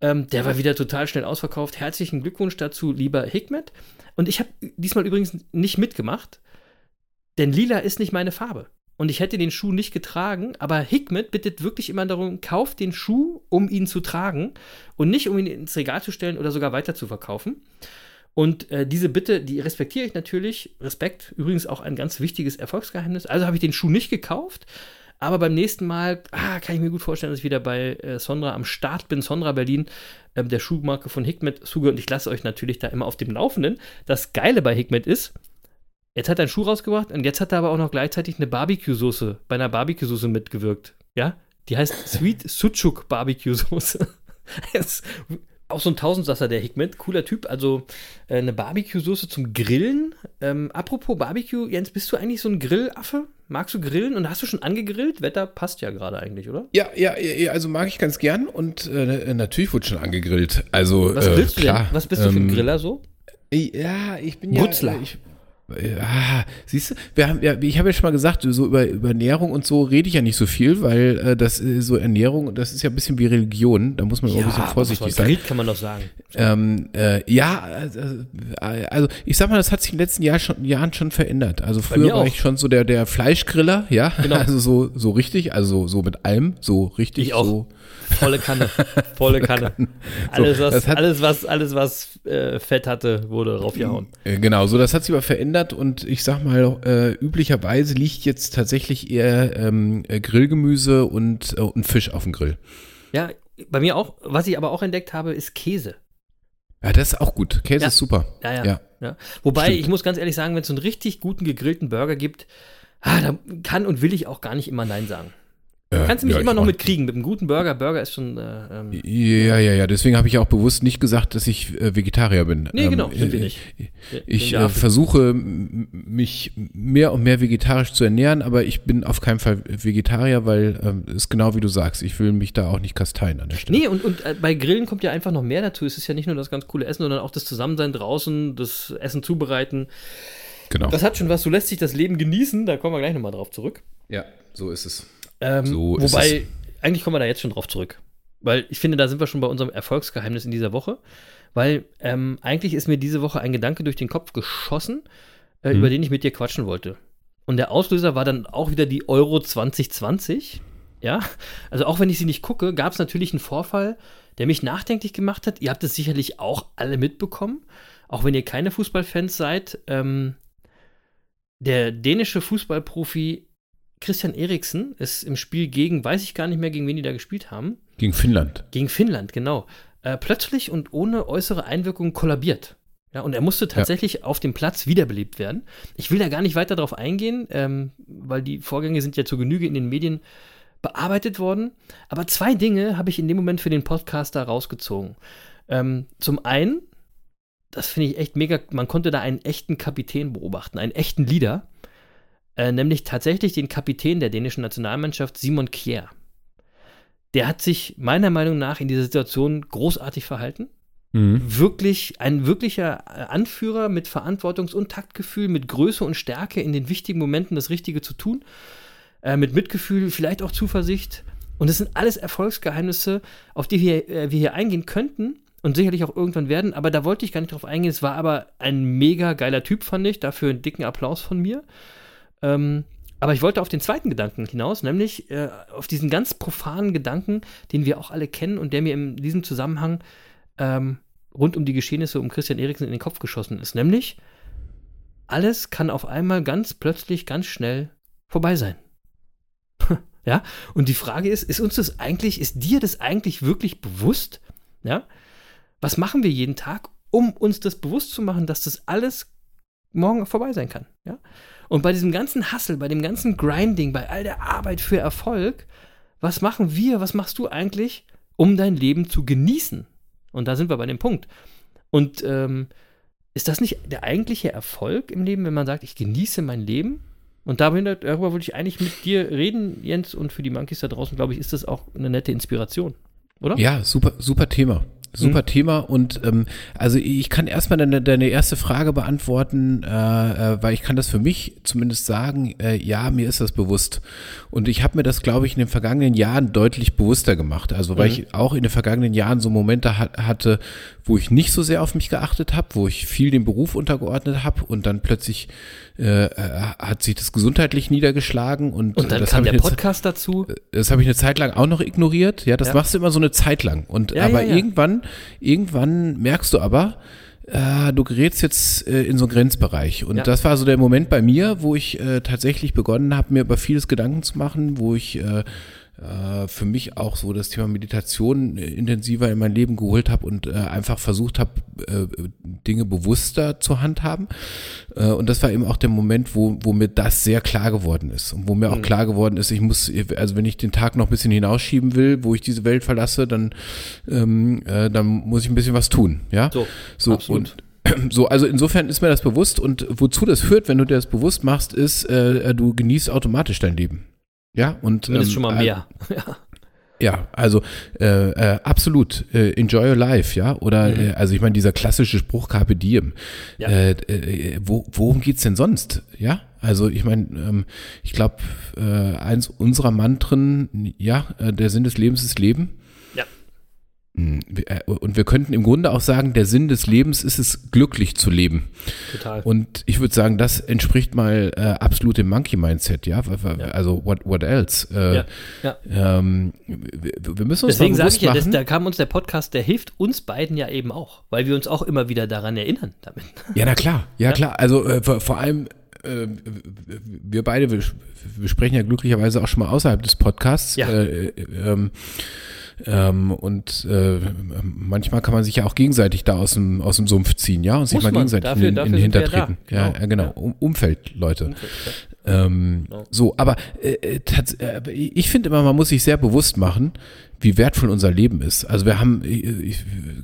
Ähm, der war wieder total schnell ausverkauft. Herzlichen Glückwunsch dazu, lieber Hikmet. Und ich habe diesmal übrigens nicht mitgemacht, denn lila ist nicht meine Farbe. Und ich hätte den Schuh nicht getragen, aber Hikmet bittet wirklich immer darum, kauft den Schuh, um ihn zu tragen und nicht, um ihn ins Regal zu stellen oder sogar weiter zu verkaufen. Und äh, diese Bitte, die respektiere ich natürlich. Respekt, übrigens auch ein ganz wichtiges Erfolgsgeheimnis. Also habe ich den Schuh nicht gekauft, aber beim nächsten Mal ah, kann ich mir gut vorstellen, dass ich wieder bei äh, Sondra am Start bin. Sondra Berlin, ähm, der Schuhmarke von Hikmet Suge. Und ich lasse euch natürlich da immer auf dem Laufenden. Das Geile bei Hikmet ist, Jetzt hat er einen Schuh rausgebracht und jetzt hat er aber auch noch gleichzeitig eine Barbecue-Soße, bei einer Barbecue-Soße mitgewirkt. Ja? Die heißt Sweet Sucuk Barbecue-Soße. *laughs* Es- auch so ein Tausendsasser, der Hikmet. Cooler Typ. Also äh, eine Barbecue-Soße zum Grillen. Ähm, apropos Barbecue, Jens, bist du eigentlich so ein Grillaffe? Magst du grillen und hast du schon angegrillt? Wetter passt ja gerade eigentlich, oder? Ja, ja, ja, also mag ich ganz gern und äh, natürlich wurde schon angegrillt. Also, Was äh, grillst du klar. denn? Was bist du für ein Ähm, Griller so? Ja, ich bin ja. Gutzler. äh, Ich, ja, siehst du, wir haben, ja, ich habe ja schon mal gesagt, so über, über Ernährung und so rede ich ja nicht so viel, weil äh, das äh, so Ernährung, das ist ja ein bisschen wie Religion, da muss man auch ein bisschen vorsichtig sein. Grillt kann man doch sagen. Ähm, äh, ja, also, äh, also ich sag mal, das hat sich in den letzten Jahr schon, Jahren schon verändert. Also früher war ich schon so der, der Fleischgriller, ja, Genau. *laughs* also so, so richtig, also so mit allem, so richtig, Ich auch. so. Volle Kanne. Volle Kanne. Alles, was, alles, was, alles, was äh, Fett hatte, wurde raufgehauen. Äh, Genau, so das hat sich aber verändert und ich sag mal, äh, üblicherweise liegt jetzt tatsächlich eher ähm, äh, Grillgemüse und, äh, und Fisch auf dem Grill. Ja, bei mir auch. Was ich aber auch entdeckt habe, ist Käse. Ja, das ist auch gut. Käse Ja. ist super. Ja, ja. Ja. ja. Wobei, Stimmt. ich muss ganz ehrlich sagen, wenn es so einen richtig guten gegrillten Burger gibt, ah, da kann und will ich auch gar nicht immer Nein sagen. Äh, Kannst du mich ja, immer noch auch. mit kriegen. Mit einem guten Burger. Burger ist schon. Äh, ähm, Ja, ja, ja. Deswegen habe ich auch bewusst nicht gesagt, dass ich äh, Vegetarier bin. Nee, genau, Ähm, sind wir äh, nicht. Ich äh, ich. versuche mich mehr und mehr vegetarisch zu ernähren, aber ich bin auf keinen Fall Vegetarier, weil ähm, ist genau wie du sagst. Ich will mich da auch nicht kasteien an der Stelle. Nee, und, und äh, bei Grillen kommt ja einfach noch mehr dazu. Es ist ja nicht nur das ganz coole Essen, sondern auch das Zusammensein draußen, das Essen zubereiten. Genau. Das hat schon was, du lässt sich das Leben genießen, da kommen wir gleich nochmal drauf zurück. ja, so ist es. Ähm, So ist wobei, eigentlich kommen wir da jetzt schon drauf zurück. Weil ich finde, da sind wir schon bei unserem Erfolgsgeheimnis in dieser Woche. Weil ähm, eigentlich ist mir diese Woche ein Gedanke durch den Kopf geschossen, äh, Mhm. über den ich mit dir quatschen wollte. Und der Auslöser war dann auch wieder die Euro 2020. Ja, also auch wenn ich sie nicht gucke, gab es natürlich einen Vorfall, der mich nachdenklich gemacht hat. Ihr habt es sicherlich auch alle mitbekommen, auch wenn ihr keine Fußballfans seid. Ähm, der dänische Fußballprofi Christian Eriksen ist im Spiel gegen, weiß ich gar nicht mehr, gegen wen die da gespielt haben, Gegen Finnland. gegen Finnland, genau, äh, plötzlich und ohne äußere Einwirkung kollabiert. Ja, und er musste tatsächlich auf dem Platz wiederbelebt werden. Ich will da gar nicht weiter drauf eingehen, ähm, weil die Vorgänge sind ja zur Genüge in den Medien bearbeitet worden. Aber zwei Dinge habe ich in dem Moment für den Podcaster rausgezogen. Ähm, zum einen, das finde ich echt mega, man konnte da einen echten Kapitän beobachten, einen echten Leader, äh, nämlich tatsächlich den Kapitän der dänischen Nationalmannschaft, Simon Kjær. Der hat sich meiner Meinung nach in dieser Situation großartig verhalten. Wirklich ein wirklicher äh, Anführer mit Verantwortungs- und Taktgefühl, mit Größe und Stärke in den wichtigen Momenten das Richtige zu tun, äh, mit Mitgefühl, vielleicht auch Zuversicht. Und das sind alles Erfolgsgeheimnisse, auf die wir, äh, wir hier eingehen könnten und sicherlich auch irgendwann werden. Aber da wollte ich gar nicht drauf eingehen. Es war aber ein mega geiler Typ, fand ich. Dafür einen dicken Applaus von mir. Ähm, aber ich wollte auf den zweiten Gedanken hinaus, nämlich äh, auf diesen ganz profanen Gedanken, den wir auch alle kennen und der mir in diesem Zusammenhang ähm, rund um die Geschehnisse um Christian Eriksen in den Kopf geschossen ist. Nämlich, alles kann auf einmal ganz plötzlich, ganz schnell vorbei sein. *laughs* ja, und die Frage ist, ist uns das eigentlich, ist dir das eigentlich wirklich bewusst? Ja, was machen wir jeden Tag, um uns das bewusst zu machen, dass das alles morgen vorbei sein kann? Ja, und bei diesem ganzen Hustle, bei dem ganzen Grinding, bei all der Arbeit für Erfolg, was machen wir, was machst du eigentlich, um dein Leben zu genießen? Und da sind wir bei dem Punkt. Und ähm, ist das nicht der eigentliche Erfolg im Leben, wenn man sagt, ich genieße mein Leben? Und darüber, wollte ich eigentlich mit dir reden, Jens, und für die Monkeys da draußen, glaube ich, ist das auch eine nette Inspiration, oder? Ja, super, super Thema. Super Thema und ähm, also ich kann erstmal deine, deine erste Frage beantworten, äh, äh, weil ich kann das für mich zumindest sagen, äh, ja, mir ist das bewusst. Und ich habe mir das, glaube ich, in den vergangenen Jahren deutlich bewusster gemacht. Also weil ich auch in den vergangenen Jahren so Momente ha hatte, wo ich nicht so sehr auf mich geachtet habe, wo ich viel dem Beruf untergeordnet habe und dann plötzlich äh, äh, hat sich das gesundheitlich niedergeschlagen und, Und dann das kam habe der Podcast dazu. das habe ich eine Zeit lang auch noch ignoriert. Ja, das Ja. machst du immer so eine Zeit lang. Und Ja, aber ja, ja. Irgendwann, irgendwann merkst du aber, äh, du gerätst jetzt äh, in so einen Grenzbereich. Und Ja. das war so der Moment bei mir, wo ich äh, tatsächlich begonnen habe, mir über vieles Gedanken zu machen, wo ich äh, für mich auch so das Thema Meditation äh, intensiver in mein Leben geholt habe und äh, einfach versucht habe, äh, Dinge bewusster zu handhaben. Äh, und das war eben auch der Moment, wo, wo mir das sehr klar geworden ist. Und wo mir auch klar geworden ist, ich muss, also wenn ich den Tag noch ein bisschen hinausschieben will, wo ich diese Welt verlasse, dann, ähm, äh, dann muss ich ein bisschen was tun. Ja, So, so absolut. und *clears throat* so, also insofern ist mir das bewusst und wozu das führt, wenn du dir das bewusst machst, ist, äh, du genießt automatisch dein Leben. Ja, und Zumindest ähm, schon mal äh, mehr. *laughs* Ja. ja, also äh, äh, absolut. Äh, enjoy your life, ja. Oder äh, also ich meine, dieser klassische Spruch Carpe Diem. Ja. Äh, äh, wo, worum geht's denn sonst? Ja, also ich meine, ähm, ich glaube, äh, eins unserer Mantren, ja, äh, der Sinn des Lebens ist Leben. Ja. Hm, wir- äh, Und wir könnten im Grunde auch sagen, der Sinn des Lebens ist es, glücklich zu leben. Total. Und ich würde sagen, das entspricht mal äh, absolut dem Monkey-Mindset, ja. Ja. Also what, what else? Äh, Ja, ja. ähm, wir, müssen uns Deswegen sage ich ja, das, da kam uns der Podcast, der hilft uns beiden ja eben auch, weil wir uns auch immer wieder daran erinnern damit. Ja, na klar, ja, klar. Also äh, vor, vor allem, äh, wir beide, wir, wir sprechen ja glücklicherweise auch schon mal außerhalb des Podcasts. Ja. Äh, äh, ähm, ähm, und äh, manchmal kann man sich ja auch gegenseitig da aus dem, aus dem Sumpf ziehen, ja, und sich Muss mal gegenseitig Dafür- in, dafür in den ja Hintertreten. Ja, Genau. ja, genau. Ja. Um, Umfeld, Leute. Ähm, Genau. So, aber äh, äh, äh, ich finde immer, man muss sich sehr bewusst machen, wie wertvoll unser Leben ist. Also wir haben,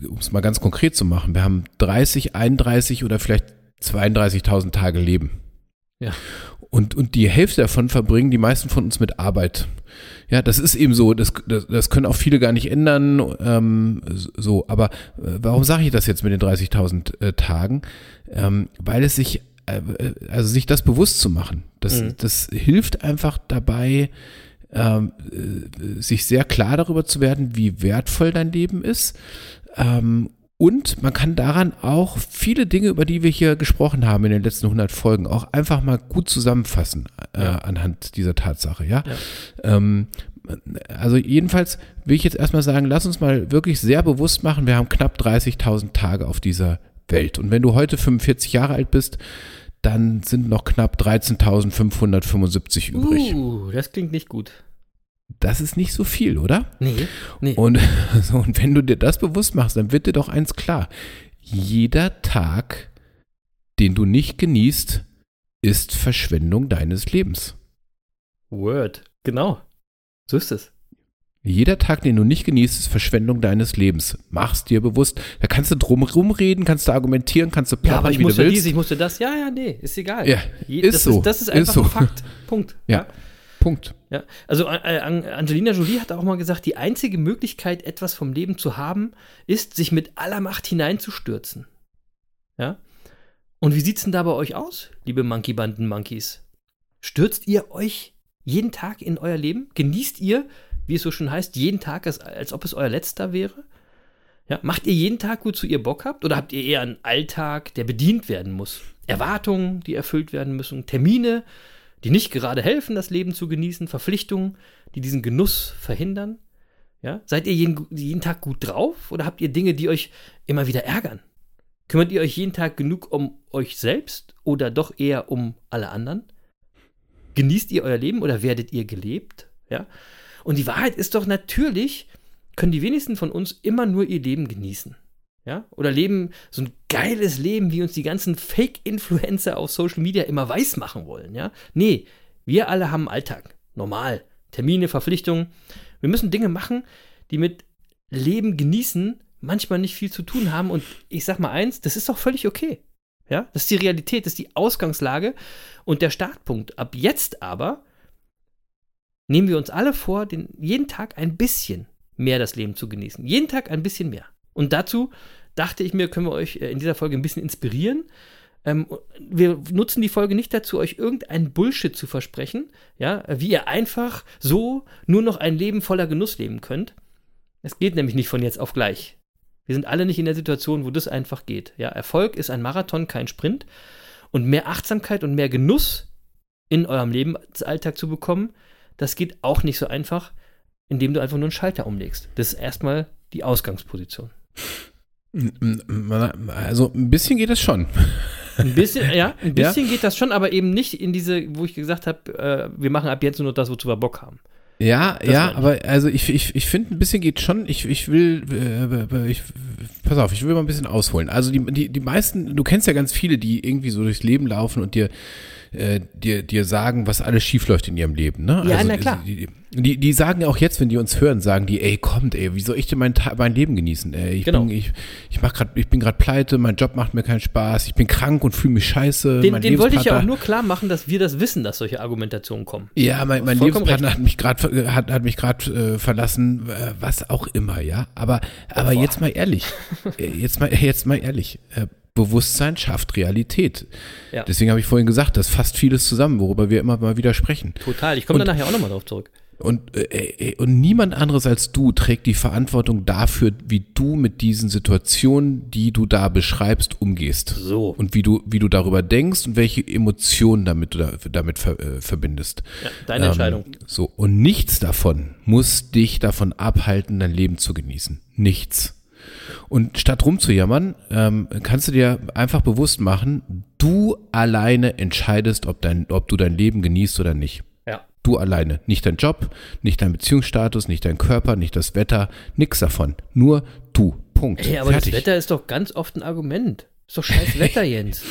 um es mal ganz konkret zu machen, wir haben 30, 31 oder vielleicht 32.000 Tage Leben. Ja. Und, und die Hälfte davon verbringen die meisten von uns mit Arbeit. Ja, das ist eben so, das, das, das können auch viele gar nicht ändern. Ähm, so, aber äh, warum sage ich das jetzt mit den 30.000 äh, Tagen? Ähm, weil es sich, äh, also sich das bewusst zu machen, das, Mhm. das hilft einfach dabei, ähm, äh, sich sehr klar darüber zu werden, wie wertvoll dein Leben ist. Ähm, und man kann daran auch viele Dinge, über die wir hier gesprochen haben in den letzten 100 Folgen, auch einfach mal gut zusammenfassen äh, Ja. anhand dieser Tatsache, ja. Ähm, also jedenfalls will ich jetzt erstmal sagen, lass uns mal wirklich sehr bewusst machen, wir haben knapp 30.000 Tage auf dieser Welt. Und wenn du heute 45 Jahre alt bist, dann sind noch knapp 13.575 übrig. Uh, das klingt nicht gut. Das ist nicht so viel, oder? Nee, nee. Und, *laughs* so, und wenn du dir das bewusst machst, dann wird dir doch eins klar. Jeder Tag, den du nicht genießt, ist Verschwendung deines Lebens. Word. Genau. So ist es. Jeder Tag, den du nicht genießt, ist Verschwendung deines Lebens. Mach's dir bewusst. Da kannst du drum reden, kannst du argumentieren, kannst du Ja, plappern, aber ich wie du musste willst. dies, ich musste das. Ja, ja, nee, ist egal. Ja, Je- ist das so. Ist, das ist Ist einfach so. ein Fakt. Punkt. Ja. Punkt. Ja, also äh, An- Angelina Jolie hat auch mal gesagt, die einzige Möglichkeit, etwas vom Leben zu haben, ist, sich mit aller Macht hineinzustürzen. Ja? Und wie sieht's denn da bei euch aus, liebe Monkey-Banden-Monkeys? Stürzt ihr euch jeden Tag in euer Leben? Genießt ihr, wie es so schön heißt, jeden Tag, als, als ob es euer letzter wäre? Ja, macht ihr jeden Tag, wozu ihr Bock habt? Oder habt ihr eher einen Alltag, der bedient werden muss? Erwartungen, die erfüllt werden müssen? Termine, die nicht gerade helfen, das Leben zu genießen? Verpflichtungen, die diesen Genuss verhindern? Ja? Seid ihr jeden, jeden Tag gut drauf? Oder habt ihr Dinge, die euch immer wieder ärgern? Kümmert ihr euch jeden Tag genug um euch selbst oder doch eher um alle anderen? Genießt ihr euer Leben oder werdet ihr gelebt? Ja? Und die Wahrheit ist doch natürlich, können die wenigsten von uns immer nur ihr Leben genießen. Ja? Oder leben so ein geiles Leben, wie uns die ganzen Fake-Influencer auf Social Media immer weiß machen wollen. Ja? Nee, wir alle haben Alltag. Normal. Termine, Verpflichtungen. Wir müssen Dinge machen, die mit Leben genießen manchmal nicht viel zu tun haben. Und ich sag mal eins, das ist doch völlig okay. Ja, das ist die Realität, das ist die Ausgangslage und der Startpunkt. Ab jetzt aber nehmen wir uns alle vor, den, jeden Tag ein bisschen mehr das Leben zu genießen. Jeden Tag ein bisschen mehr. Und dazu dachte ich mir, können wir euch äh, in dieser Folge ein bisschen inspirieren. Ähm, wir nutzen die Folge nicht dazu, euch irgendeinen Bullshit zu versprechen, ja, wie ihr einfach so nur noch ein Leben voller Genuss leben könnt. Es geht nämlich nicht von jetzt auf gleich. Wir sind alle nicht in der Situation, wo das einfach geht. Ja, Erfolg ist ein Marathon, kein Sprint. Und mehr Achtsamkeit und mehr Genuss in eurem Lebensalltag zu bekommen, das geht auch nicht so einfach, indem du einfach nur einen Schalter umlegst. Das ist erstmal die Ausgangsposition. Also ein bisschen geht es schon. Ein bisschen, ja, ein *laughs* bisschen geht das schon, aber eben nicht in diese, wo ich gesagt habe, äh, wir machen ab jetzt nur das, wozu wir Bock haben. Ja, Das ja, aber also ich, ich, ich finde, ein bisschen geht schon. Ich, ich will, äh, ich, pass auf, ich will mal ein bisschen ausholen. Also die, die, die meisten, du kennst ja ganz viele, die irgendwie so durchs Leben laufen und dir, äh, dir, dir sagen, was alles schiefläuft in ihrem Leben. Ne? Ja, also, na klar. Die, die, die sagen ja auch jetzt, wenn die uns hören, sagen die, ey, kommt, ey, wie soll ich denn mein, mein Leben genießen? Ey, ich, Genau. bin, ich, ich, mach grad, ich bin gerade pleite, mein Job macht mir keinen Spaß, ich bin krank und fühle mich scheiße. Den, mein den wollte ich ja auch nur klar machen, dass wir das wissen, dass solche Argumentationen kommen. ja, mein, mein Lebenspartner hat mich gerade hat, hat mich gerade äh, verlassen, äh, was auch immer, ja. Aber aber jetzt mal ehrlich, *laughs* äh, jetzt mal jetzt mal ehrlich, äh, Bewusstsein schafft Realität. Ja. Deswegen habe ich vorhin gesagt, das fasst vieles zusammen, worüber wir immer mal wieder sprechen. Total. Ich komme da nachher auch nochmal drauf zurück. Und, äh, äh, und niemand anderes als du trägt die Verantwortung dafür, wie du mit diesen Situationen, die du da beschreibst, umgehst. So. Und wie du, wie du darüber denkst und welche Emotionen damit du da, damit ver, äh, verbindest. Ja, deine Entscheidung. Ähm, so, und nichts davon muss dich davon abhalten, dein Leben zu genießen. Nichts. Und statt rumzujammern, ähm, kannst du dir einfach bewusst machen, du alleine entscheidest, ob, dein, ob du dein Leben genießt oder nicht. Ja. Du alleine. Nicht dein Job, nicht dein Beziehungsstatus, nicht dein Körper, nicht das Wetter, nix davon. Nur du. Punkt. Hey, aber Fertig. das Wetter ist doch ganz oft ein Argument. Ist doch scheiß Wetter, *laughs* Jens.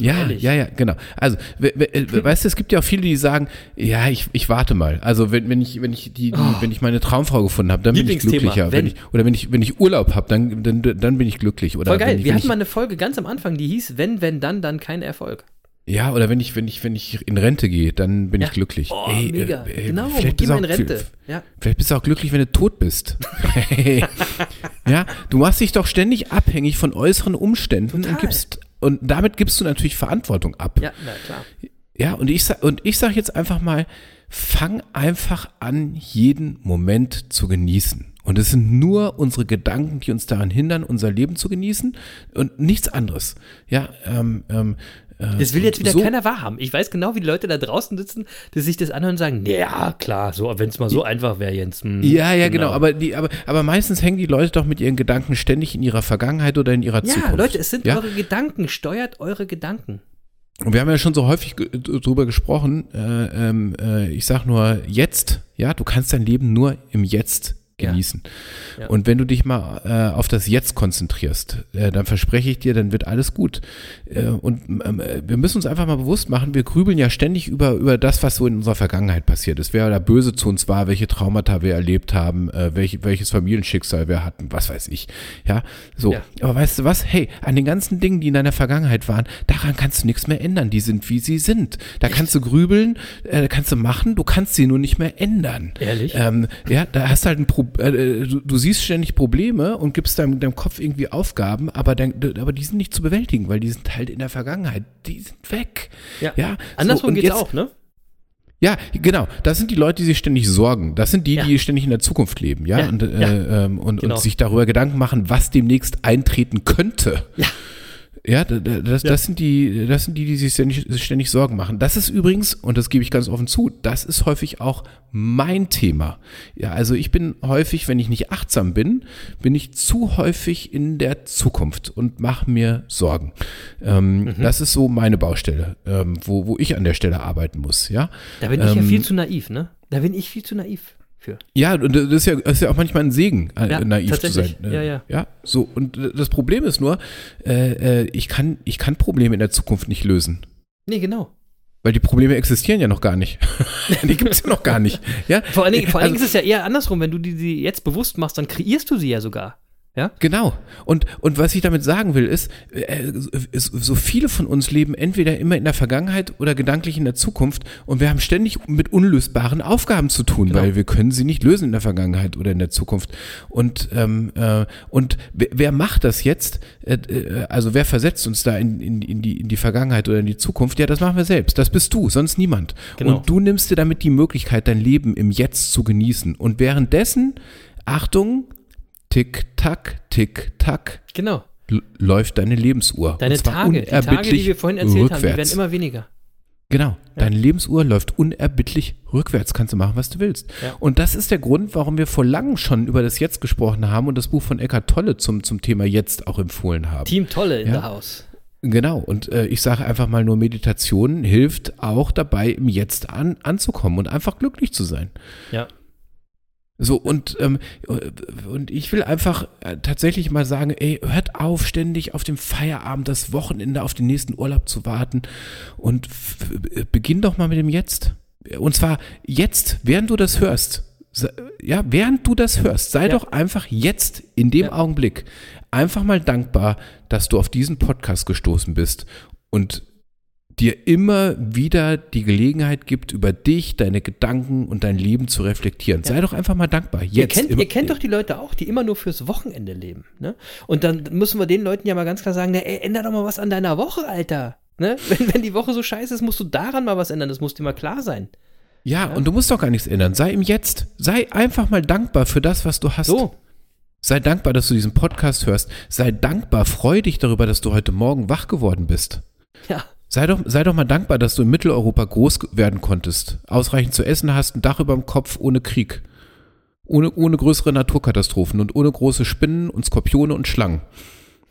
Ja, Ehrlich. ja, ja, genau. Also, we, we, äh, weißt du, es gibt ja auch viele, die sagen, ja, ich, ich warte mal. Also, wenn, wenn ich, wenn ich die, die wenn ich meine Traumfrau gefunden habe, dann bin ich Oh. Glücklicher. wenn. Wenn ich, oder wenn ich, wenn ich Urlaub habe, dann, dann, dann bin ich glücklich. Oder Voll geil. Wenn ich, Wir hatten mal eine Folge ganz am Anfang, die hieß, wenn, wenn, dann, dann kein Erfolg. ja, oder wenn ich, wenn ich, wenn ich in Rente gehe, dann bin Ja. ich glücklich. Oh, Ey, mega. äh, äh, genau, vielleicht geh mal in Rente. Ja. Vielleicht bist du auch glücklich, wenn du tot bist. *laughs* ja, du machst dich doch ständig abhängig von äußeren Umständen Total. und gibst und damit gibst du natürlich Verantwortung ab. ja, na klar. Ja, und ich sag, und ich sag jetzt einfach mal, fang einfach an, jeden Moment zu genießen. Und es sind nur unsere Gedanken, die uns daran hindern, unser Leben zu genießen und nichts anderes. Ja, ähm, ähm, äh, Das will jetzt wieder so, keiner wahrhaben. Ich weiß genau, wie die Leute da draußen sitzen, die sich das anhören und sagen, ja, klar, so, wenn es mal so einfach wäre, Jens. hm, Ja, ja, genau. Aber, die, aber, aber meistens hängen die Leute doch mit ihren Gedanken ständig in ihrer Vergangenheit oder in ihrer Ja, Zukunft. Leute, es sind ja? eure Gedanken. Steuert eure Gedanken. Und wir haben ja schon so häufig drüber gesprochen. Äh, ähm, äh, ich sag nur jetzt, ja, du kannst dein Leben nur im Jetzt Ja. Genießen. Ja. Und wenn du dich mal äh, auf das Jetzt konzentrierst, äh, dann verspreche ich dir, dann wird alles gut. Äh, und ähm, äh, wir müssen uns einfach mal bewusst machen, wir grübeln ja ständig über, über das, was so in unserer Vergangenheit passiert ist. Wer da böse zu uns war, welche Traumata wir erlebt haben, äh, welche, welches Familienschicksal wir hatten, was weiß ich. Ja, so. Ja. Aber weißt du was? Hey, an den ganzen Dingen, die in deiner Vergangenheit waren, daran kannst du nichts mehr ändern. Die sind, wie sie sind. Da kannst du grübeln, äh, kannst du machen, du kannst sie nur nicht mehr ändern. Ehrlich? Ähm, ja, da hast du halt ein Pro äh, du, du siehst ständig Probleme und gibst deinem, deinem Kopf irgendwie Aufgaben, aber, dein, aber die sind nicht zu bewältigen, weil die sind halt in der Vergangenheit. Die sind weg. Ja. Ja, Andersrum und geht's jetzt- auch, ne? Ja, genau. Das sind die Leute, die sich ständig sorgen. Das sind die, Ja. die ständig in der Zukunft leben, ja, Ja, und, äh, ja. ähm, und, Genau. und sich darüber Gedanken machen, was demnächst eintreten könnte. Ja. Ja, da- da- das, Ja. das sind die, das sind die, die sich ständig, ständig Sorgen machen. Das ist übrigens, und das gebe ich ganz offen zu, das ist häufig auch mein Thema. Ja, also ich bin häufig, wenn ich nicht achtsam bin, bin ich zu häufig in der Zukunft und mache mir Sorgen. Ähm, Mhm. Das ist so meine Baustelle, ähm, wo, wo ich an der Stelle arbeiten muss, ja. Da bin ich ja Ähm, viel zu naiv, ne? Da bin ich viel zu naiv für. Ja, und das ist ja, das ist ja auch manchmal ein Segen, äh, Ja, naiv zu sein. tatsächlich. Ja, ja. Ja, so. Und das Problem ist nur, äh, äh, ich kann, ich kann Probleme in der Zukunft nicht lösen. Nee, genau. Weil die Probleme existieren ja noch gar nicht. *laughs* die gibt es ja noch gar nicht. Ja? Vor allen Dingen, vor allen Dingen Also- ist es ja eher andersrum, wenn du die, die jetzt bewusst machst, dann kreierst du sie ja sogar. Ja? Genau. Und, und was ich damit sagen will, ist, äh, ist, so viele von uns leben entweder immer in der Vergangenheit oder gedanklich in der Zukunft und wir haben ständig mit unlösbaren Aufgaben zu tun, Genau. weil wir können sie nicht lösen in der Vergangenheit oder in der Zukunft. Und, ähm, äh, und wer, macht das jetzt? Äh, äh, also wer versetzt uns da in, in, in, die, in die Vergangenheit oder in die Zukunft? Ja, das machen wir selbst. Das bist du, sonst niemand. Genau. Und du nimmst dir damit die Möglichkeit, dein Leben im Jetzt zu genießen. Und währenddessen, Achtung, Tick-Tack, Tick-Tack, Genau. l- läuft deine Lebensuhr. Deine Tage, die Tage, die wir vorhin erzählt haben, die rückwärts. werden immer weniger. Genau, deine Lebensuhr läuft unerbittlich rückwärts, kannst du machen, was du willst. Ja. Und das ist der Grund, warum wir vor langem schon über das Jetzt gesprochen haben und das Buch von Eckart Tolle zum, zum Thema Jetzt auch empfohlen haben. Team Tolle in Ja. der Haus. Genau, und äh, ich sage einfach mal nur, Meditation hilft auch dabei, im Jetzt an, anzukommen und einfach glücklich zu sein. Ja. So, und, ähm, und ich will einfach äh, tatsächlich mal sagen, ey, hört auf, ständig auf dem Feierabend, das Wochenende, auf den nächsten Urlaub zu warten und f- beginn doch mal mit dem Jetzt. Und zwar jetzt, während du das hörst. Ja, während du das hörst, sei Ja. doch einfach jetzt in dem Ja. Augenblick einfach mal dankbar, dass du auf diesen Podcast gestoßen bist und dir immer wieder die Gelegenheit gibt, über dich, deine Gedanken und dein Leben zu reflektieren. Sei doch einfach mal dankbar. Jetzt. Ihr kennt, ihr kennt doch die Leute auch, die immer nur fürs Wochenende leben. Ne? Und dann müssen wir den Leuten ja mal ganz klar sagen, ne, ey, änder doch mal was an deiner Woche, Alter. Ne? *laughs* Wenn, wenn die Woche so scheiße ist, musst du daran mal was ändern. Das muss dir mal klar sein. ja, und du musst doch gar nichts ändern. Sei im Jetzt. Sei einfach mal dankbar für das, was du hast. So. Sei dankbar, dass du diesen Podcast hörst. Sei dankbar, freu dich darüber, dass du heute Morgen wach geworden bist. Ja. Sei doch, sei doch mal dankbar, dass du in Mitteleuropa groß werden konntest, ausreichend zu essen hast, ein Dach über dem Kopf, ohne Krieg. Ohne, ohne größere Naturkatastrophen und ohne große Spinnen und Skorpione und Schlangen.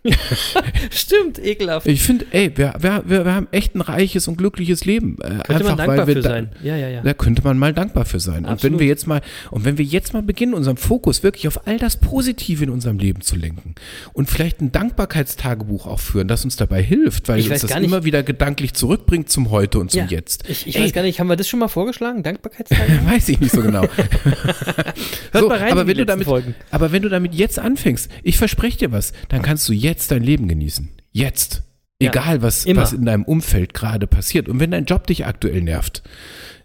*laughs* Stimmt, ekelhaft. Ich finde, ey, wir, wir, wir, haben echt ein reiches und glückliches Leben. Äh, Könnte man dankbar wir für da- sein. Ja, ja, ja. Da könnte man mal dankbar für sein. Und Absolut. wenn wir jetzt mal, und wenn wir jetzt mal beginnen, unseren Fokus wirklich auf all das Positive in unserem Leben zu lenken und vielleicht ein Dankbarkeitstagebuch auch führen, das uns dabei hilft, weil Ich uns das nicht- immer wieder gedanklich zurückbringt zum Heute und zum ja. Jetzt. Ich, ich Ey, weiß gar nicht, haben wir das schon mal vorgeschlagen? Dankbarkeitstag? *laughs* Weiß ich nicht so genau. *laughs* Hört mal rein aber wenn du damit, Folgen. aber wenn du damit jetzt anfängst, ich verspreche dir was, dann kannst du jetzt dein Leben genießen. Jetzt. Ja, Egal, was, immer. was in deinem Umfeld gerade passiert. Und wenn dein Job dich aktuell nervt,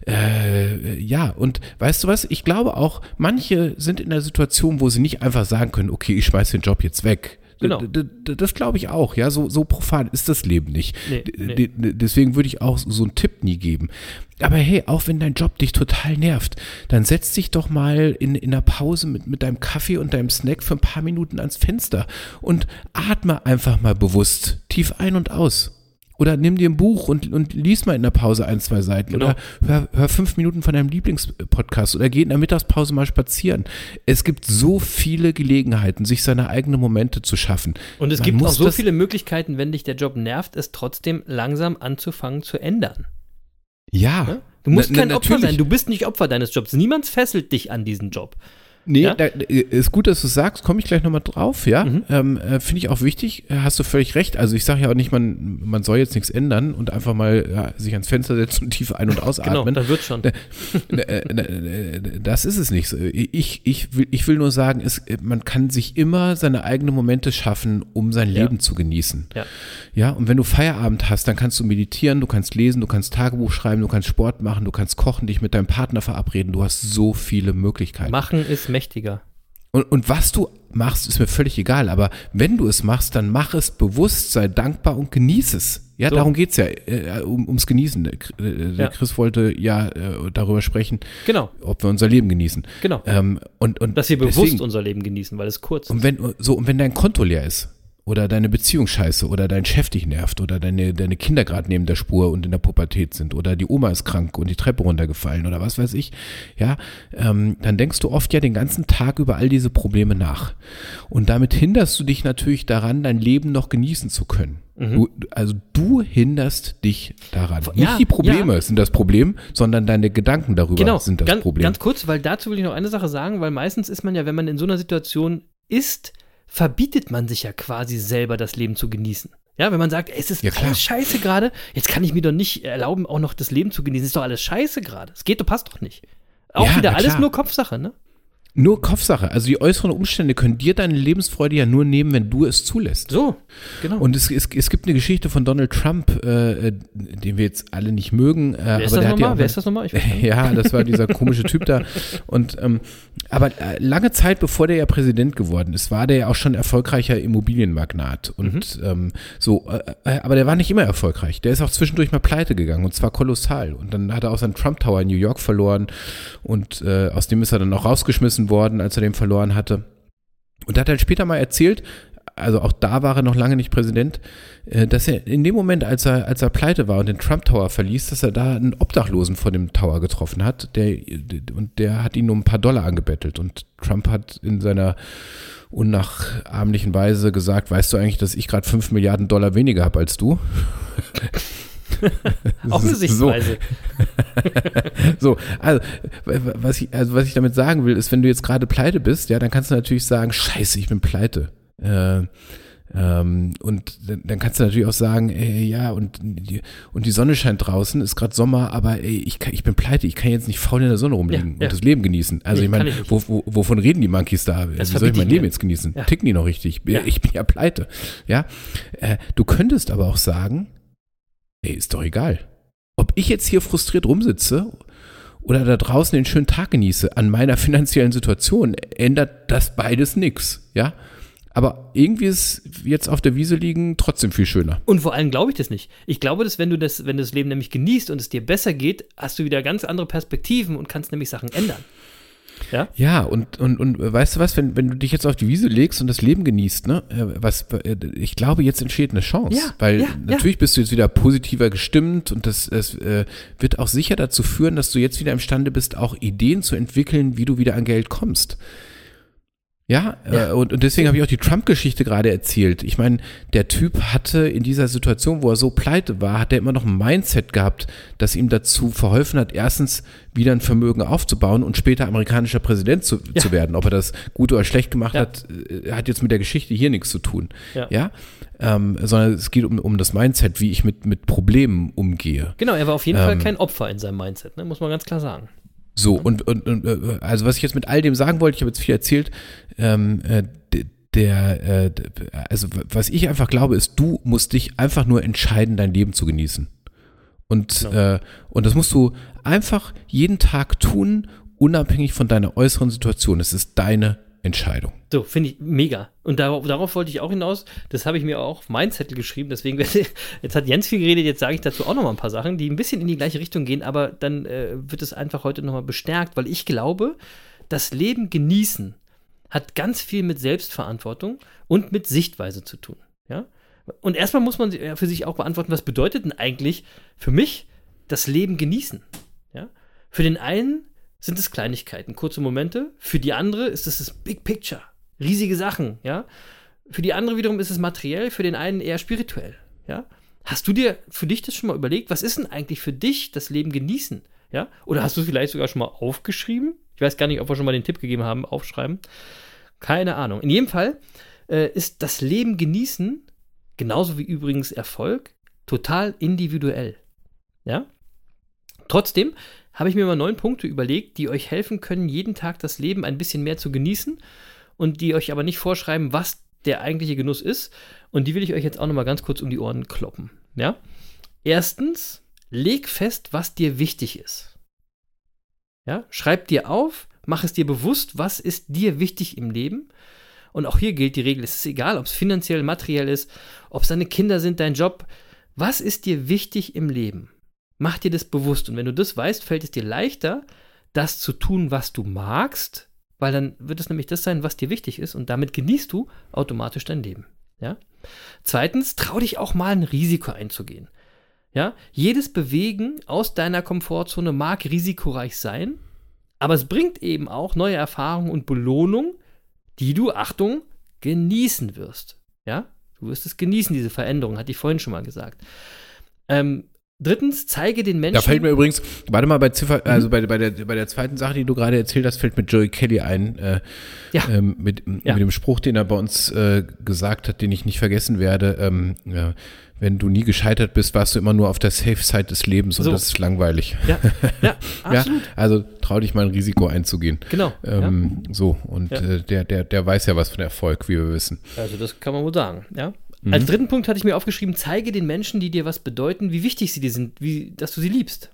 äh, ja, und weißt du was? Ich glaube auch, manche sind in der Situation, wo sie nicht einfach sagen können, okay, ich schmeiß den Job jetzt weg. Genau. Das glaube ich auch, ja, so, so profan ist das Leben nicht. Nee, nee. Deswegen würde ich auch so einen Tipp nie geben. Aber hey, auch wenn dein Job dich total nervt, dann setz dich doch mal in, in einer Pause mit, mit deinem Kaffee und deinem Snack für ein paar Minuten ans Fenster und atme einfach mal bewusst tief ein und aus. Oder nimm dir ein Buch und, und lies mal in der Pause ein, zwei Seiten. Genau. Oder hör, hör fünf Minuten von deinem Lieblingspodcast oder geh in der Mittagspause mal spazieren. Es gibt so viele Gelegenheiten, sich seine eigenen Momente zu schaffen. Und es Man gibt auch so viele Möglichkeiten, wenn dich der Job nervt, es trotzdem langsam anzufangen zu ändern. Ja. Ne? Du musst Na- kein na- Opfer sein, du bist nicht Opfer deines Jobs. Niemand fesselt dich an diesen Job. Nee, Ja? da, ist gut, dass du sagst, komme ich gleich nochmal drauf, ja. Mhm. Ähm, äh, Finde ich auch wichtig, äh, hast du völlig recht. Also ich sage ja auch nicht, man, man soll jetzt nichts ändern und einfach mal ja, sich ans Fenster setzen und *laughs* tief ein- und Genau, ausatmen. dann wird schon. Äh, äh, äh, das ist es nicht. Ich, ich, will, ich will nur sagen, es, äh, man kann sich immer seine eigenen Momente schaffen, um sein Ja. Leben zu genießen. Ja. Ja, und wenn du Feierabend hast, dann kannst du meditieren, du kannst lesen, du kannst Tagebuch schreiben, du kannst Sport machen, du kannst kochen, dich mit deinem Partner verabreden. Du hast so viele Möglichkeiten. Machen ist mächtiger. Und, und was du machst, ist mir völlig egal. Aber wenn du es machst, dann mach es bewusst, sei dankbar und genieß es. Ja, So. darum geht's ja, äh, um, ums Genießen. Der Chris- äh, Ja. Chris wollte ja äh, darüber sprechen, Genau, ob wir unser Leben genießen. genau. Ähm, und, und Dass wir bewusst deswegen- unser Leben genießen, weil es kurz und ist. wenn, so, und wenn dein Konto leer ist oder deine Beziehung scheiße oder dein Chef dich nervt oder deine, deine Kinder gerade neben der Spur und in der Pubertät sind oder die Oma ist krank und die Treppe runtergefallen oder was weiß ich, ja, ähm, dann denkst du oft ja den ganzen Tag über all diese Probleme nach. Und damit hinderst du dich natürlich daran, dein Leben noch genießen zu können. Du, also du hinderst dich daran. Mhm. Ja, Nicht die Probleme ja. sind das Problem, sondern deine Gedanken darüber Genau, sind das ganz, Problem. ganz kurz, weil dazu will ich noch eine Sache sagen, weil meistens ist man ja, wenn man in so einer Situation ist, verbietet man sich ja quasi selber das Leben zu genießen. Ja, wenn man sagt, ey, es ist Ja, alles scheiße gerade, jetzt kann ich mir doch nicht erlauben, auch noch das Leben zu genießen. Es ist doch alles scheiße gerade. Es geht, du passt doch nicht. Auch Ja, wieder alles nur Kopfsache, ne? Nur Kopfsache. Also die äußeren Umstände können dir deine Lebensfreude ja nur nehmen, wenn du es zulässt. So, genau. Und es, es, es gibt eine Geschichte von Donald Trump, äh, äh, den wir jetzt alle nicht mögen. Äh, Wer ist aber das der hat ja auch Wer ist das nochmal? *laughs* Ja, das war dieser komische Typ da. Und ähm, aber äh, lange Zeit bevor der ja Präsident geworden ist, war der ja auch schon erfolgreicher Immobilienmagnat. Und Mhm. ähm, so, äh, äh, aber der war nicht immer erfolgreich. Der ist auch zwischendurch mal pleite gegangen und zwar kolossal. Und dann hat er auch seinen Trump Tower in New York verloren und aus dem ist er dann auch rausgeschmissen worden, als er den verloren hatte. Und hat dann später mal erzählt, also auch da war er noch lange nicht Präsident, äh, dass er in dem Moment, als er, als er pleite war und den Trump Tower verließ, dass er da einen Obdachlosen vor dem Tower getroffen hat, der, und der hat ihn um ein paar Dollar angebettelt. Und Trump hat in seiner unnachahmlichen Weise gesagt, weißt du eigentlich, dass ich gerade 5 Milliarden Dollar weniger habe als du? *laughs* Auch eine Sichtweise. *laughs* So, also was, ich, also was ich damit sagen will, ist, wenn du jetzt gerade pleite bist, ja, dann kannst du natürlich sagen, scheiße, ich bin pleite. Äh, ähm, und dann kannst du natürlich auch sagen, ey, ja, und die, und die Sonne scheint draußen, ist gerade Sommer, aber ey, ich, kann, ich bin pleite, ich kann jetzt nicht faul in der Sonne rumliegen Ja, ja. und das Leben genießen. Also Nee, ich meine, wo, wo, wovon reden die Monkeys da? Wie soll ich mein Leben jetzt genießen? Ja. Ticken die noch richtig? Ja. Ich bin ja pleite. Ja, äh, du könntest aber auch sagen, ey, ist doch egal. Ob ich jetzt hier frustriert rumsitze oder da draußen den schönen Tag genieße, an meiner *laughs* finanziellen Situation ändert das beides nix, ja. Aber irgendwie ist jetzt auf der Wiese liegen trotzdem viel schöner. Und vor allem glaube ich das nicht. Ich glaube, dass wenn du das, wenn du das Leben nämlich genießt und es dir besser geht, hast du wieder ganz andere Perspektiven und kannst nämlich Sachen ändern. Ja? Ja, und, und, und weißt du was, wenn, wenn du dich jetzt auf die Wiese legst und das Leben genießt, ne, äh, was, äh, ich glaube, jetzt entsteht eine Chance. Ja, weil ja, natürlich bist du jetzt wieder positiver gestimmt und das, das äh, wird auch sicher dazu führen, dass du jetzt wieder imstande bist, auch Ideen zu entwickeln, wie du wieder an Geld kommst. Ja, Ja. Äh, und, und deswegen habe ich auch die Trump-Geschichte gerade erzählt. Ich meine, der Typ hatte in dieser Situation, wo er so pleite war, hat er immer noch ein Mindset gehabt, das ihm dazu verholfen hat, erstens wieder ein Vermögen aufzubauen und später amerikanischer Präsident zu, Ja. zu werden. Ob er das gut oder schlecht gemacht Ja. hat, äh, hat jetzt mit der Geschichte hier nichts zu tun. Ja. Ähm, sondern es geht um, um das Mindset, wie ich mit, mit Problemen umgehe. Genau, er war auf jeden Fall Ähm. kein Opfer in seinem Mindset, ne? muss man ganz klar sagen. So, und, und, und äh, also was ich jetzt mit all dem sagen wollte, ich habe jetzt viel erzählt, ähm, äh, der, äh, also was ich einfach glaube, ist, du musst dich einfach nur entscheiden, dein Leben zu genießen. Und, Genau. äh, und das musst du einfach jeden Tag tun, unabhängig von deiner äußeren Situation. Es ist deine Entscheidung. So, finde ich mega. Und darauf, darauf wollte ich auch hinaus. Das habe ich mir auch auf meinen Zettel geschrieben. Deswegen, *laughs* jetzt hat Jens viel geredet, jetzt sage ich dazu auch noch mal ein paar Sachen, die ein bisschen in die gleiche Richtung gehen, aber dann äh, wird es einfach heute noch mal bestärkt, weil ich glaube, das Leben genießen hat ganz viel mit Selbstverantwortung und mit Sichtweise zu tun. Ja? Und erstmal muss man für sich auch beantworten, was bedeutet denn eigentlich für mich das Leben genießen? Ja? Für den einen sind es Kleinigkeiten, kurze Momente. Für die andere ist es das Big Picture, riesige Sachen, ja. Für die andere wiederum ist es materiell, für den einen eher spirituell, ja. Hast du dir für dich das schon mal überlegt? Was ist denn eigentlich für dich das Leben genießen, ja? Oder hast du es vielleicht sogar schon mal aufgeschrieben? Ich weiß gar nicht, ob wir schon mal den Tipp gegeben haben, aufschreiben. Keine Ahnung. In jedem Fall äh, ist das Leben genießen, genauso wie übrigens Erfolg, total individuell, ja. Trotzdem habe ich mir mal neun Punkte überlegt, die euch helfen können, jeden Tag das Leben ein bisschen mehr zu genießen und die euch aber nicht vorschreiben, was der eigentliche Genuss ist. Und die will ich euch jetzt auch noch mal ganz kurz um die Ohren kloppen. Ja? Erstens, leg fest, was dir wichtig ist. Ja? Schreib dir auf, mach es dir bewusst, was ist dir wichtig im Leben. Und auch hier gilt die Regel, es ist egal, ob es finanziell, materiell ist, ob es deine Kinder sind, dein Job. Was ist dir wichtig im Leben? Mach dir das bewusst. Und wenn du das weißt, fällt es dir leichter, das zu tun, was du magst, weil dann wird es nämlich das sein, was dir wichtig ist und damit genießt du automatisch dein Leben. Ja? Zweitens, trau dich auch mal ein Risiko einzugehen. Ja? Jedes Bewegen aus deiner Komfortzone mag risikoreich sein, aber es bringt eben auch neue Erfahrungen und Belohnung, die du, Achtung, genießen wirst. Ja? Du wirst es genießen, diese Veränderung, hatte ich vorhin schon mal gesagt. Ähm, drittens, zeige den Menschen. Da fällt mir übrigens, warte mal, bei Ziffer, also bei, bei, der, bei der zweiten Sache, die du gerade erzählt hast, fällt mir Joey Kelly ein, äh, Ja. ähm, mit, Ja. mit dem Spruch, den er bei uns äh, gesagt hat, den ich nicht vergessen werde, ähm, ja, wenn du nie gescheitert bist, warst du immer nur auf der Safe-Side des Lebens und So. das ist langweilig. ja, ja, *laughs* absolut. Ja, also trau dich mal ein Risiko einzugehen. Genau. Ähm, So, und Ja. äh, der, der, der weiß ja was von Erfolg, wie wir wissen. Also das kann man wohl sagen. Ja. Mhm. Als dritten Punkt hatte ich mir aufgeschrieben, zeige den Menschen, die dir was bedeuten, wie wichtig sie dir sind, wie, dass du sie liebst.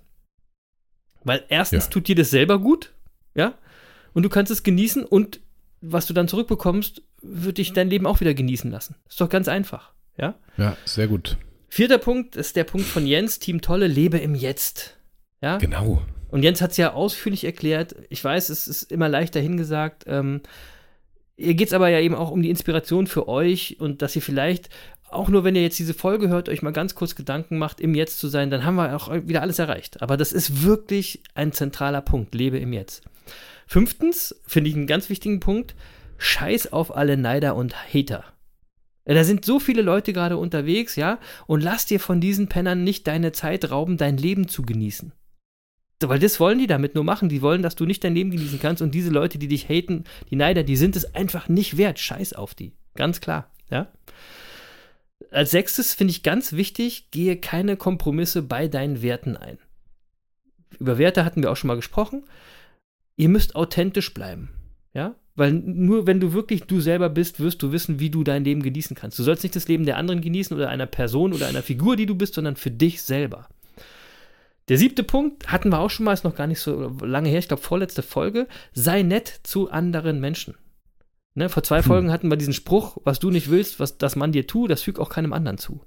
Weil erstens Ja. tut dir das selber gut, ja, und du kannst es genießen und was du dann zurückbekommst, wird dich dein Leben auch wieder genießen lassen. Ist doch ganz einfach, ja. Ja, sehr gut. Vierter Punkt ist der Punkt von Jens, Team Tolle, lebe im Jetzt. Ja, Hier geht es aber ja eben auch um die Inspiration für euch und dass ihr vielleicht, auch nur wenn ihr jetzt diese Folge hört, euch mal ganz kurz Gedanken macht, im Jetzt zu sein, dann haben wir auch wieder alles erreicht. Aber das ist wirklich ein zentraler Punkt. Lebe im Jetzt. Fünftens, finde ich einen ganz wichtigen Punkt, scheiß auf alle Neider und Hater. Ja, Da sind so viele Leute gerade unterwegs, ja, und lass dir von diesen Pennern nicht deine Zeit rauben, dein Leben zu genießen. Weil das wollen die damit nur machen. Die wollen, dass du nicht dein Leben genießen kannst und diese Leute, die dich haten, die Neider, die sind es einfach nicht wert. Scheiß auf die. Ganz klar, ja. Als sechstes finde ich ganz wichtig, gehe keine Kompromisse bei deinen Werten ein. Über Werte hatten wir auch schon mal gesprochen. Ihr müsst authentisch bleiben, ja. Weil nur wenn du wirklich du selber bist, wirst du wissen, wie du dein Leben genießen kannst. Du sollst nicht das Leben der anderen genießen oder einer Person oder einer Figur, die du bist, sondern für dich selber. Der siebte Punkt hatten wir auch schon mal, ist noch gar nicht so lange her, ich glaube vorletzte Folge. Sei nett zu anderen Menschen. Ne, vor zwei Folgen hatten wir diesen Spruch, was du nicht willst, was das man dir tut, das fügt auch keinem anderen zu.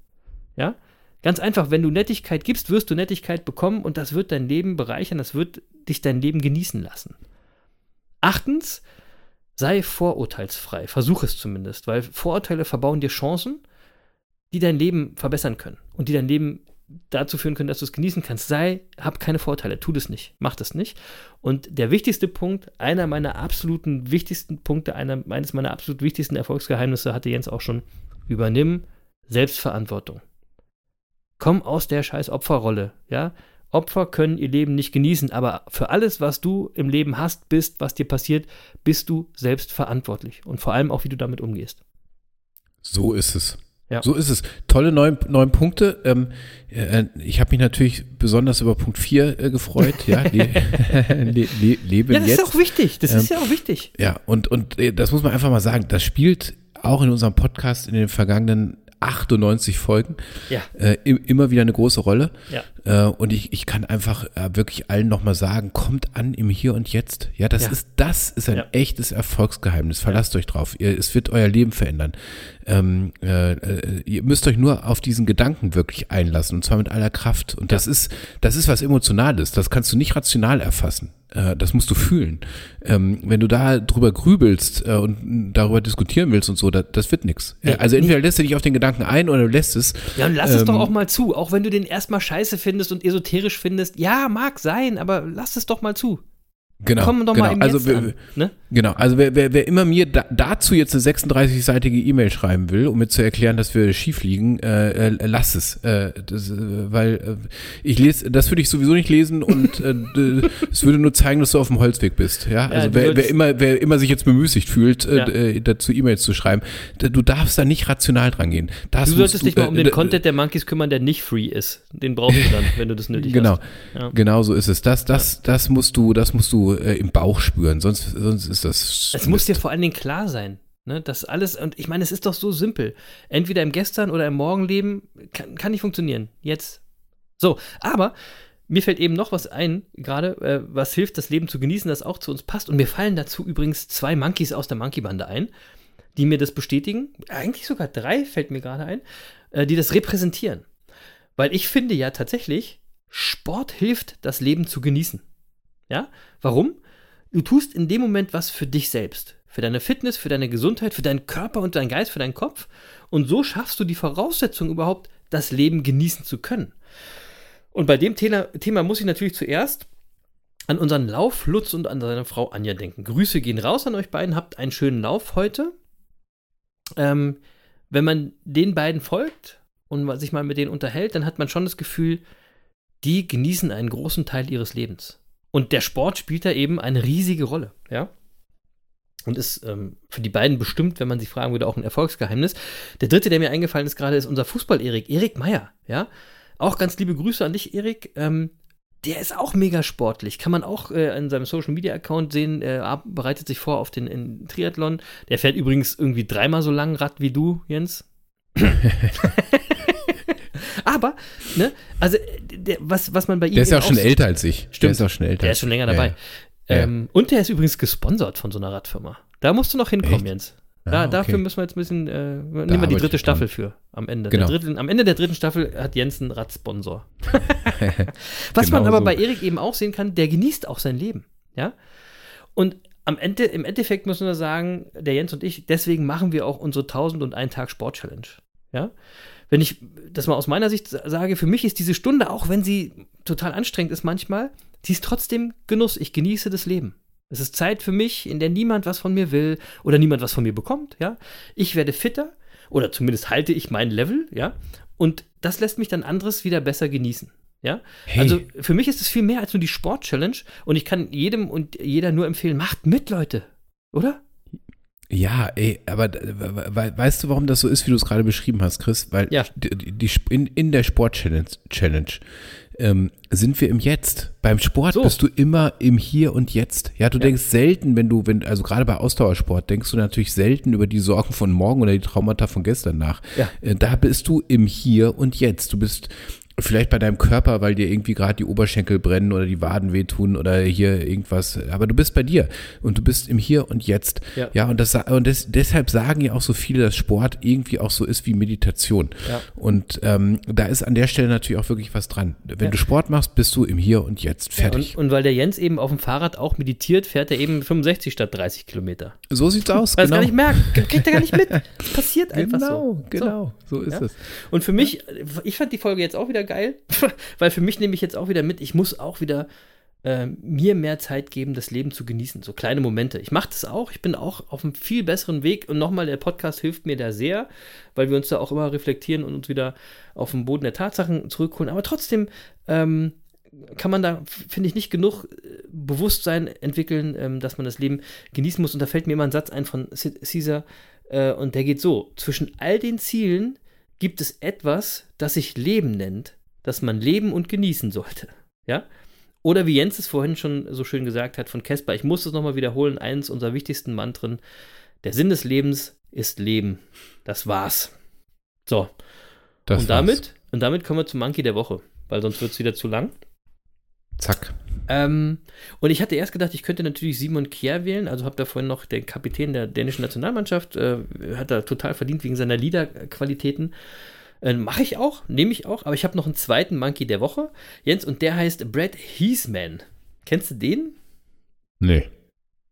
Ja? Ganz einfach, wenn du Nettigkeit gibst, wirst du Nettigkeit bekommen und das wird dein Leben bereichern, das wird dich dein Leben genießen lassen. Achtens, sei vorurteilsfrei. Versuch es zumindest, weil Vorurteile verbauen dir Chancen, die dein Leben verbessern können und die dein Leben dazu führen können, dass du es genießen kannst. Sei, hab keine Vorteile, tu das nicht, mach das nicht. Und der wichtigste Punkt, einer meiner absoluten wichtigsten Punkte, einer, eines meiner absolut wichtigsten Erfolgsgeheimnisse hatte Jens auch schon, übernimm Selbstverantwortung. Komm aus der scheiß Opferrolle, ja? Opfer können ihr Leben nicht genießen, aber für alles, was du im Leben hast, bist, was dir passiert, bist du selbst verantwortlich. Und vor allem auch, wie du damit umgehst. So ist es. Ja. So ist es. Tolle neun, neun Punkte. Ähm, äh, ich habe mich natürlich besonders über Punkt 4 äh, gefreut. Ja, le, *laughs* *laughs* le, le, leben Ja, das jetzt. ist auch wichtig. Das ist ja auch wichtig. Ja, und, und äh, das muss man einfach mal sagen, das spielt auch in unserem Podcast in den vergangenen 98 Folgen Ja. äh, im- immer wieder eine große Rolle. Ja. Äh, und ich, ich kann einfach äh, wirklich allen nochmal sagen, kommt an im Hier und Jetzt. Ja, das Ja. ist, das ist ein Ja. echtes Erfolgsgeheimnis. Verlasst euch drauf. Ihr, es wird euer Leben verändern. Ähm, äh, äh, ihr müsst euch nur auf diesen Gedanken wirklich einlassen und zwar mit aller Kraft. Und das ist, das ist was Emotionales. Das kannst du nicht rational erfassen. Äh, das musst du fühlen. Ähm, wenn du da drüber grübelst äh, und darüber diskutieren willst und so, das, das wird nichts. Also entweder lässt du dich auf den Gedanken ein oder du lässt es. Ja, und lass es doch Ähm, auch mal zu. Auch wenn du den erstmal scheiße findest und esoterisch findest. Ja, mag sein, aber lass es doch mal zu. Genau, Komm doch genau. mal im also, wer- an. Ne? Genau, also wer, wer, wer immer mir da, dazu jetzt eine 36-seitige E-Mail schreiben will, um mir zu erklären, dass wir schief liegen, äh, äh, lass es. Äh, das, äh, weil äh, ich lese, das würde ich sowieso nicht lesen und äh, es würde nur zeigen, dass du auf dem Holzweg bist. Ja, also du wer, wer immer, wer immer sich jetzt bemüßigt fühlt, Ja. dazu E-Mails zu schreiben, du darfst da nicht rational dran gehen. Das Du solltest dich mal um den Content der Monkeys kümmern, der nicht free ist. Den brauchst du dann, wenn du das nötig *laughs* Genau, hast. Ja. genau so ist es. Das, das, das musst du, das musst du äh, im Bauch spüren, sonst, sonst ist das. Es muss dir vor allen Dingen klar sein, ne, dass alles, und ich meine, es ist doch so simpel. Entweder im Gestern oder im Morgenleben kann, kann nicht funktionieren. Jetzt. So, aber mir fällt eben noch was ein, gerade, äh, was hilft, das Leben zu genießen, das auch zu uns passt. Und mir fallen dazu übrigens zwei Monkeys aus der Monkey-Bande ein, die mir das bestätigen. Eigentlich sogar drei fällt mir gerade ein, äh, die das repräsentieren. Weil ich finde ja tatsächlich, Sport hilft, das Leben zu genießen. Ja? Warum? Du tust in dem Moment was für dich selbst. Für deine Fitness, für deine Gesundheit, für deinen Körper und deinen Geist, für deinen Kopf. Und so schaffst du die Voraussetzung überhaupt, das Leben genießen zu können. Und bei dem Thema, Thema muss ich natürlich zuerst an unseren Lauf Lutz und an seine Frau Anja denken. Grüße gehen raus an euch beiden. Habt einen schönen Lauf heute. Ähm, wenn man den beiden folgt und sich mal mit denen unterhält, dann hat man schon das Gefühl, die genießen einen großen Teil ihres Lebens. Und der Sport spielt da eben eine riesige Rolle, ja. Und ist ähm, für die beiden bestimmt, wenn man sie fragen würde, auch ein Erfolgsgeheimnis. Der dritte, der mir eingefallen ist gerade, ist unser Fußball-Erik, Erik Meyer, ja. Auch ganz liebe Grüße an dich, Erik. Ähm, der ist auch mega sportlich. Kann man auch äh, in seinem Social Media Account sehen. Er bereitet sich vor auf den Triathlon. Der fährt übrigens irgendwie dreimal so lang Rad wie du, Jens. *laughs* Aber, ne, also, äh, der, was, was man bei ihm. Der ist ja auch schon so- älter als ich. Der Stimmt. ist auch schon älter. Der ist schon länger dabei. Ja, ja. Ähm, Und der ist übrigens gesponsert von so einer Radfirma. Da musst du noch hinkommen, Echt? Jens. Ah, Da, okay. Dafür müssen wir jetzt ein bisschen, äh, nehmen wir die dritte ich dran. Staffel für am Ende. Genau. Der dritten, am Ende der dritten Staffel hat Jens einen Radsponsor. *laughs* Was Genau man aber so. bei Erik eben auch sehen kann, der genießt auch sein Leben. Ja? Und am Ende, im Endeffekt müssen wir sagen, der Jens und ich, deswegen machen wir auch unsere 1001 Tag Sport Challenge. Ja? Wenn ich das mal aus meiner Sicht sage, für mich ist diese Stunde, auch wenn sie total anstrengend ist manchmal, sie ist trotzdem Genuss. Ich genieße das Leben. Es ist Zeit für mich, in der niemand was von mir will oder niemand was von mir bekommt, ja. Ich werde fitter oder zumindest halte ich mein Level, ja. Und das lässt mich dann anderes wieder besser genießen. Ja, Hey. also für mich ist es viel mehr als nur die Sport-Challenge und ich kann jedem und jeder nur empfehlen, macht mit, Leute, oder? Ja, ey, aber we- weißt du, warum das so ist, wie du es gerade beschrieben hast, Chris? Weil Ja. die, die, in, in der Sport-Challenge Challenge, ähm, sind wir im Jetzt. Beim Sport So. bist du immer im Hier und Jetzt. Ja, du denkst selten, wenn du, wenn, also gerade bei Ausdauersport, denkst du natürlich selten über die Sorgen von morgen oder die Traumata von gestern nach. Ja. Äh, Da bist du im Hier und Jetzt. Du bist vielleicht bei deinem Körper, weil dir irgendwie gerade die Oberschenkel brennen oder die Waden wehtun oder hier irgendwas, aber du bist bei dir und du bist im Hier und Jetzt. Ja. Ja, und, das, und das, deshalb sagen ja auch so viele, dass Sport irgendwie auch so ist wie Meditation. Ja. Und ähm, da ist an der Stelle natürlich auch wirklich was dran. Wenn Ja. du Sport machst, bist du im Hier und Jetzt. Fertig. und, und weil der Jens eben auf dem Fahrrad auch meditiert, fährt er eben 65 statt 30 Kilometer. so sieht's aus. Weil er es gar nicht merkt, kriegt er gar nicht mit. Das *laughs* passiert einfach Genau, so. genau. So, ist Ja. es. Und für mich, ich fand die Folge jetzt auch wieder geil, *laughs* weil für mich nehme ich jetzt auch wieder mit, ich muss auch wieder äh, mir mehr Zeit geben, das Leben zu genießen, so kleine Momente. Ich mache das auch, ich bin auch auf einem viel besseren Weg und nochmal, der Podcast hilft mir da sehr, weil wir uns da auch immer reflektieren und uns wieder auf den Boden der Tatsachen zurückholen. Aber trotzdem ähm, kann man da, finde ich, nicht genug äh, Bewusstsein entwickeln, ähm, dass man das Leben genießen muss. Und da fällt mir immer ein Satz ein von Caesar, äh, und der geht so: Zwischen all den Zielen gibt es etwas, das sich Leben nennt, das man leben und genießen sollte. Ja? Oder wie Jens es vorhin schon so schön gesagt hat von Casper, ich muss es nochmal wiederholen, eins unserer wichtigsten Mantren: Der Sinn des Lebens ist Leben. Das war's. So, Das und war's. damit, und damit kommen wir zum Monkey der Woche, weil sonst wird es wieder zu lang. Zack. Ähm, und ich hatte erst gedacht, ich könnte natürlich Simon Kjær wählen, also habe da vorhin noch den Kapitän der dänischen Nationalmannschaft, äh, hat er total verdient wegen seiner Liederqualitäten. Äh, Mache ich auch, nehme ich auch, aber ich habe noch einen zweiten Monkey der Woche, Jens, und der heißt Brad Heasman. Kennst du den? Nee.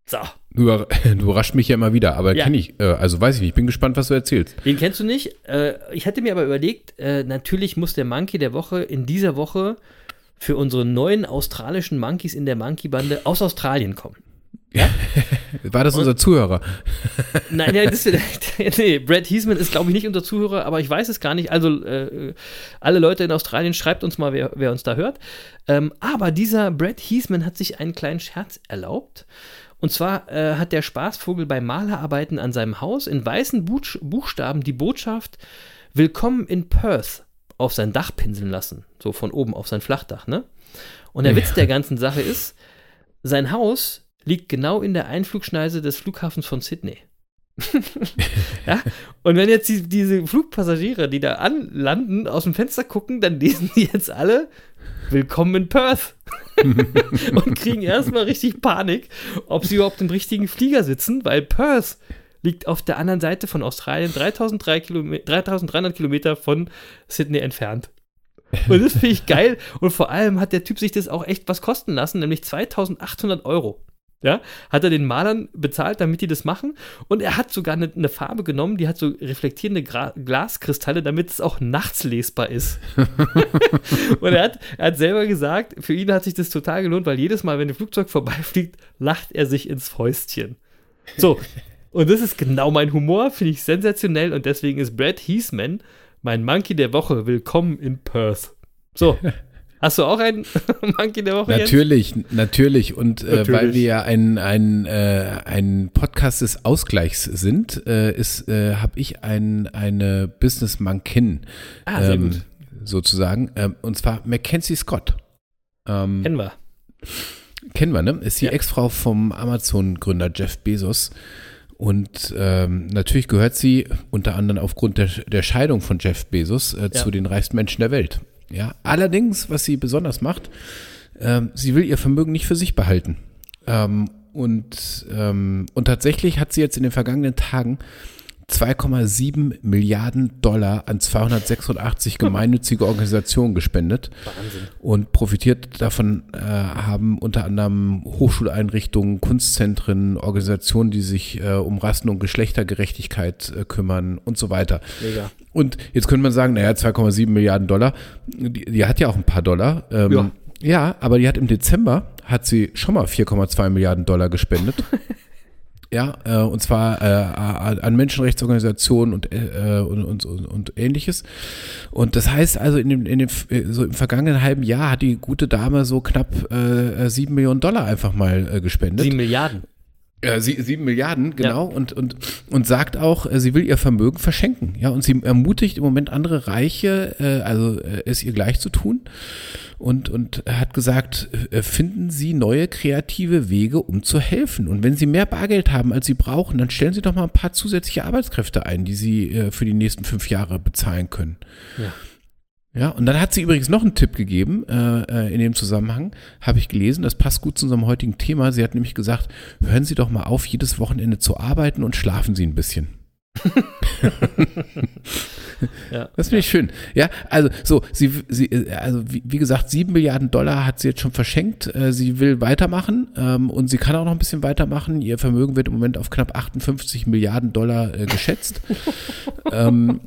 So, du überrascht *laughs* mich ja immer wieder, aber Ja. kenne ich, äh, also weiß ich nicht, ich bin gespannt, was du erzählst. den kennst du nicht. Äh, ich hatte mir aber überlegt, äh, natürlich muss der Monkey der Woche in dieser Woche für unsere neuen australischen Monkeys in der Monkey-Bande aus Australien kommen. *laughs* War das unser Zuhörer? Nein, ja, das *laughs* *laughs* nee, Brad Heasman ist, glaube ich, nicht unser Zuhörer, aber ich weiß es gar nicht. Also, äh, alle Leute in Australien, schreibt uns mal, wer, wer uns da hört. Ähm, aber dieser Brad Heasman hat sich einen kleinen Scherz erlaubt. Und zwar äh, hat der Spaßvogel bei Malerarbeiten an seinem Haus in weißen Buch Buchstaben die Botschaft Willkommen in Perth auf sein Dach pinseln lassen. So von oben auf sein Flachdach, ne? Und der Witz der ganzen Sache ist, sein Haus liegt genau in der Einflugschneise des Flughafens von Sydney. *laughs* ja? Und wenn jetzt die, diese Flugpassagiere, die da anlanden, aus dem Fenster gucken, dann lesen die jetzt alle Willkommen in Perth. *laughs* und kriegen erstmal richtig Panik, ob sie überhaupt im richtigen Flieger sitzen, weil Perth liegt auf der anderen Seite von Australien 3300 Kilome 3300 Kilometer von Sydney entfernt. Und das finde ich geil. Und vor allem hat der Typ sich das auch echt was kosten lassen, nämlich 2800 Euro. Ja, hat er den Malern bezahlt, damit die das machen. Und er hat sogar eine, eine Farbe genommen, die hat so reflektierende Gra Glaskristalle, damit es auch nachts lesbar ist. *laughs* und er hat, er hat selber gesagt, für ihn hat sich das total gelohnt, weil jedes Mal, wenn ein Flugzeug vorbeifliegt, lacht er sich ins Fäustchen. So, und das ist genau mein Humor, finde ich sensationell. Und deswegen ist Brad Heasman mein Monkey der Woche. Willkommen in Perth. So, *laughs* hast du auch einen *laughs* Monkey der Woche? Natürlich, natürlich. Und äh, Natürlich. weil wir ja ein, ein, äh, ein Podcast des Ausgleichs sind, äh, ist, äh, habe ich ein, eine Business Mankin Ah, gut. sozusagen. Ähm, und zwar Mackenzie Scott. Ähm, Kennen wir. kennen wir, ne? Ist die Ja. Ex-Frau vom Amazon-Gründer Jeff Bezos. Und ähm, natürlich gehört sie unter anderem aufgrund der, der Scheidung von Jeff Bezos äh, zu den reichsten Menschen der Welt. Ja, allerdings, was sie besonders macht, ähm, sie will ihr Vermögen nicht für sich behalten. Ähm, und, ähm, und tatsächlich hat sie jetzt in den vergangenen Tagen 2,7 Milliarden Dollar an 286 gemeinnützige Organisationen gespendet. Wahnsinn. Und profitiert davon äh, haben unter anderem Hochschuleinrichtungen, Kunstzentren, Organisationen, die sich äh, um Rassen- und Geschlechtergerechtigkeit äh, kümmern und so weiter. Mega. Und jetzt könnte man sagen, naja, 2,7 Milliarden Dollar, die, die hat ja auch ein paar Dollar. Ähm, Ja. ja, aber die hat im Dezember, hat sie schon mal 4,2 Milliarden Dollar gespendet. *laughs* Ja, äh, und zwar äh, an Menschenrechtsorganisationen und, äh, und, und, und, und ähnliches. Und das heißt also, in dem, in dem, äh, so im vergangenen halben Jahr hat die gute Dame so knapp äh, sieben Millionen Dollar einfach mal äh, gespendet. Sieben Milliarden. Ja, sie, sieben Milliarden, genau. Und, und, und sagt auch, äh, sie will ihr Vermögen verschenken. Ja, und sie ermutigt im Moment andere Reiche, äh, also äh, es ihr gleich zu tun. Und, und hat gesagt, äh, finden Sie neue kreative Wege, um zu helfen. Und wenn Sie mehr Bargeld haben, als Sie brauchen, dann stellen Sie doch mal ein paar zusätzliche Arbeitskräfte ein, die Sie äh, für die nächsten fünf Jahre bezahlen können. Ja. Ja, und dann hat sie übrigens noch einen Tipp gegeben äh, äh, in dem Zusammenhang, habe ich gelesen, das passt gut zu unserem heutigen Thema. Sie hat nämlich gesagt, hören Sie doch mal auf, jedes Wochenende zu arbeiten und schlafen Sie ein bisschen. *laughs* Ja. Das finde ich schön. Ja, also so, sie, sie äh, also wie, wie gesagt, sieben Milliarden Dollar hat sie jetzt schon verschenkt. Äh, Sie will weitermachen ähm, und sie kann auch noch ein bisschen weitermachen. Ihr Vermögen wird im Moment auf knapp 58 Milliarden Dollar äh, geschätzt. *laughs* ähm,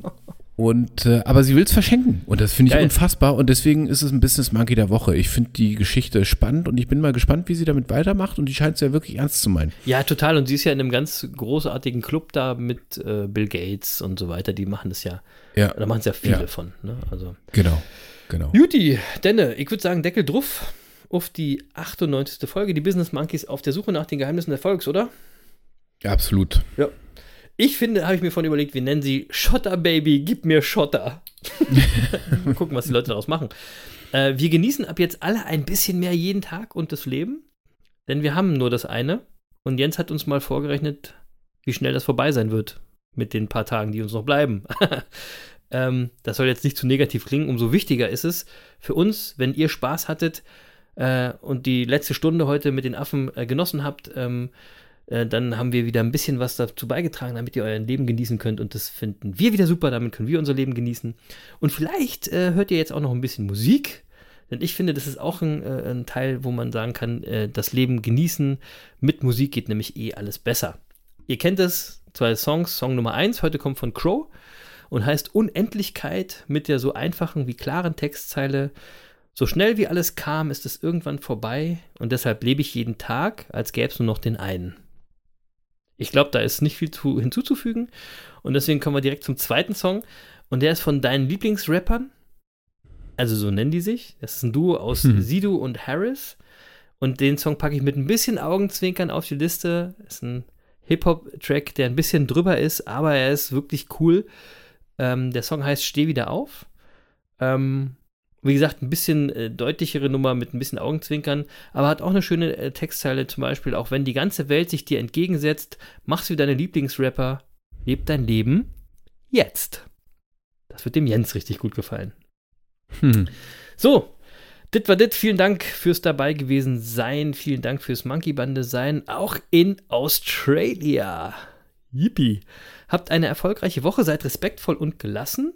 und äh, aber sie will es verschenken und das finde ich Geil. unfassbar und deswegen ist es ein Business Monkey der Woche. Ich finde die Geschichte spannend und ich bin mal gespannt, wie sie damit weitermacht und die scheint es ja wirklich ernst zu meinen. Ja, total. Und sie ist ja in einem ganz großartigen Club da mit äh, Bill Gates und so weiter. Die machen das ja, Ja, da machen es ja viele Ja. von. Ne? Also. genau, genau. Juti, Denne, ich würde sagen, Deckel drauf auf die 98. Folge, die Business Monkeys auf der Suche nach den Geheimnissen des Erfolgs, oder? Absolut. Ja. Ich finde, habe ich mir von überlegt, wir nennen sie Schotter Baby, gib mir Schotter. *laughs* Mal gucken, was die Leute daraus machen. Äh, wir genießen ab jetzt alle ein bisschen mehr jeden Tag und das Leben, denn wir haben nur das eine. Und Jens hat uns mal vorgerechnet, wie schnell das vorbei sein wird mit den paar Tagen, die uns noch bleiben. *laughs* ähm, das soll jetzt nicht zu negativ klingen, umso wichtiger ist es für uns, wenn ihr Spaß hattet äh, und die letzte Stunde heute mit den Affen äh, genossen habt, ähm, äh, dann haben wir wieder ein bisschen was dazu beigetragen, damit ihr euer Leben genießen könnt. Und das finden wir wieder super. Damit können wir unser Leben genießen. Und vielleicht äh, hört ihr jetzt auch noch ein bisschen Musik. Denn ich finde, das ist auch ein, äh, ein Teil, wo man sagen kann, äh, das Leben genießen. Mit Musik geht nämlich eh alles besser. Ihr kennt es, zwei Songs. Song Nummer eins heute kommt von Crow und heißt Unendlichkeit mit der so einfachen wie klaren Textzeile. So schnell wie alles kam, ist es irgendwann vorbei und deshalb lebe ich jeden Tag, als gäbe es nur noch den einen. Ich glaube, da ist nicht viel zu, hinzuzufügen. Und deswegen kommen wir direkt zum zweiten Song. Und der ist von deinen Lieblingsrappern. Also so nennen die sich. Das ist ein Duo aus Hm. Sido und Harris. Und den Song packe ich mit ein bisschen Augenzwinkern auf die Liste. Ist ein Hip-Hop-Track, der ein bisschen drüber ist, aber er ist wirklich cool. Ähm, der Song heißt Steh wieder auf. Ähm, wie gesagt, ein bisschen äh, deutlichere Nummer mit ein bisschen Augenzwinkern, aber hat auch eine schöne äh, Textzeile, zum Beispiel, auch wenn die ganze Welt sich dir entgegensetzt, machst wie deine Lieblingsrapper, leb dein Leben jetzt. Das wird dem Jens richtig gut gefallen. Hm. So, dit war dit. Vielen Dank fürs dabei gewesen sein. Vielen Dank fürs Monkey Bande sein. Auch in Australia. Yippie. Habt eine erfolgreiche Woche, seid respektvoll und gelassen.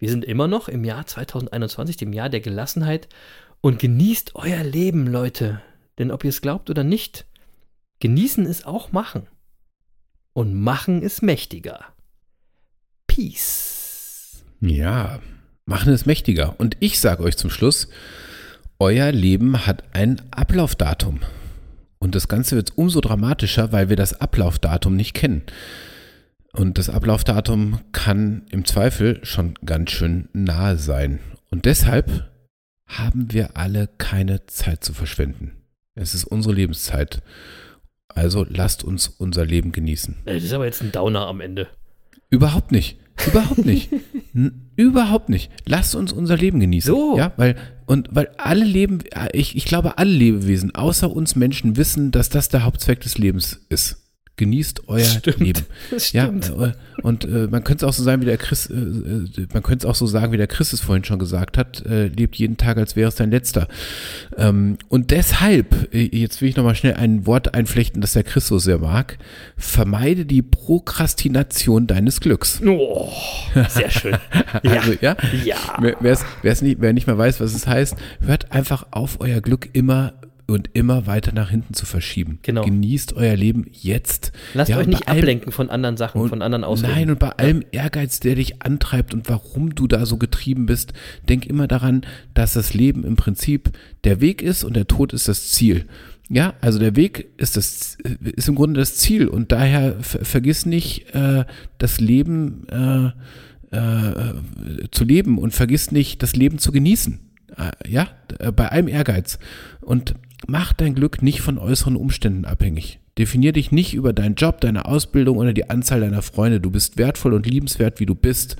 Wir sind immer noch im Jahr 2021, dem Jahr der Gelassenheit. Und genießt euer Leben, Leute. Denn ob ihr es glaubt oder nicht, genießen ist auch machen. Und machen ist mächtiger. Peace. Ja, machen es mächtiger. Und ich sage euch zum Schluss, euer Leben hat ein Ablaufdatum. Und das Ganze wird umso dramatischer, weil wir das Ablaufdatum nicht kennen. Und das Ablaufdatum kann im Zweifel schon ganz schön nahe sein. Und deshalb haben wir alle keine Zeit zu verschwenden. Es ist unsere Lebenszeit. Also lasst uns unser Leben genießen. Äh, Das ist aber jetzt ein Downer am Ende. Überhaupt nicht. Überhaupt nicht. *laughs* Überhaupt nicht. Lasst uns unser Leben genießen. So. Ja, weil, und weil alle Leben, ich, ich glaube, alle Lebewesen, außer uns Menschen, wissen, dass das der Hauptzweck des Lebens ist. Genießt euer Stimmt, Leben. *laughs* ja, äh, und äh, man könnte es auch so sagen, wie der Chris, äh, äh, man könnte es auch so sagen, wie der Chris es vorhin schon gesagt hat, äh, lebt jeden Tag, als wäre es dein letzter. Ähm, und deshalb, äh, jetzt will ich nochmal schnell ein Wort einflechten, das der Chris so sehr mag, vermeide die Prokrastination deines Glücks. Oh, sehr schön. *laughs* Also, ja? Ja. Wer, nicht, wer nicht mal weiß, was es heißt, hört einfach auf, euer Glück immer und immer weiter nach hinten zu verschieben. Genau. Genießt euer Leben jetzt. Lasst Ja, euch nicht allem- ablenken von anderen Sachen, von anderen Ausreden. Nein, und bei allem Ehrgeiz, der dich antreibt und warum du da so getrieben bist, denk immer daran, dass das Leben im Prinzip der Weg ist und der Tod ist das Ziel. Ja, also der Weg ist das ist im Grunde das Ziel und daher ver vergiss nicht äh, das Leben äh, äh, zu leben und vergiss nicht das Leben zu genießen. Äh, ja, äh, bei allem Ehrgeiz und mach dein Glück nicht von äußeren Umständen abhängig. Definier dich nicht über deinen Job, deine Ausbildung oder die Anzahl deiner Freunde. Du bist wertvoll und liebenswert, wie du bist.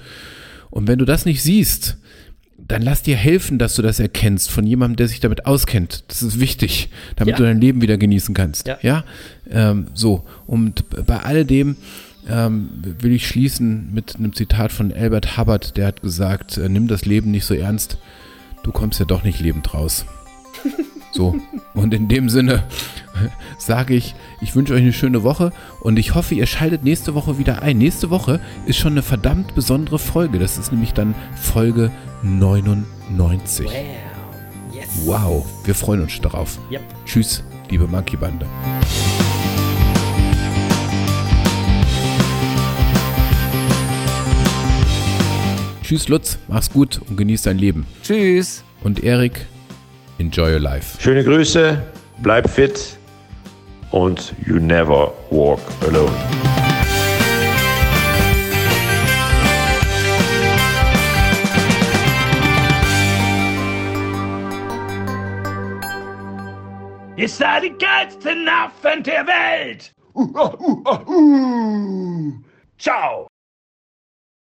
Und wenn du das nicht siehst, dann lass dir helfen, dass du das erkennst von jemandem, der sich damit auskennt. Das ist wichtig, damit Ja. du dein Leben wieder genießen kannst. Ja. Ähm, so. Und bei alledem ähm, will ich schließen mit einem Zitat von Albert Hubbard, der hat gesagt, äh, nimm das Leben nicht so ernst, du kommst ja doch nicht lebend raus. *laughs* So, und in dem Sinne *laughs* sage ich, ich wünsche euch eine schöne Woche und ich hoffe, ihr schaltet nächste Woche wieder ein. Nächste Woche ist schon eine verdammt besondere Folge. Das ist nämlich dann Folge 99. Wow. Yes. Wow, wir freuen uns darauf. Yep. Tschüss, liebe Monkey Bande. Tschüss Lutz, mach's gut und genieß dein Leben. Tschüss. Und Erik, enjoy your life. Schöne Grüße, bleib fit und you never walk alone. Ihr seid die geilsten Affen der Welt! Uh, uh, uh, uh. Ciao!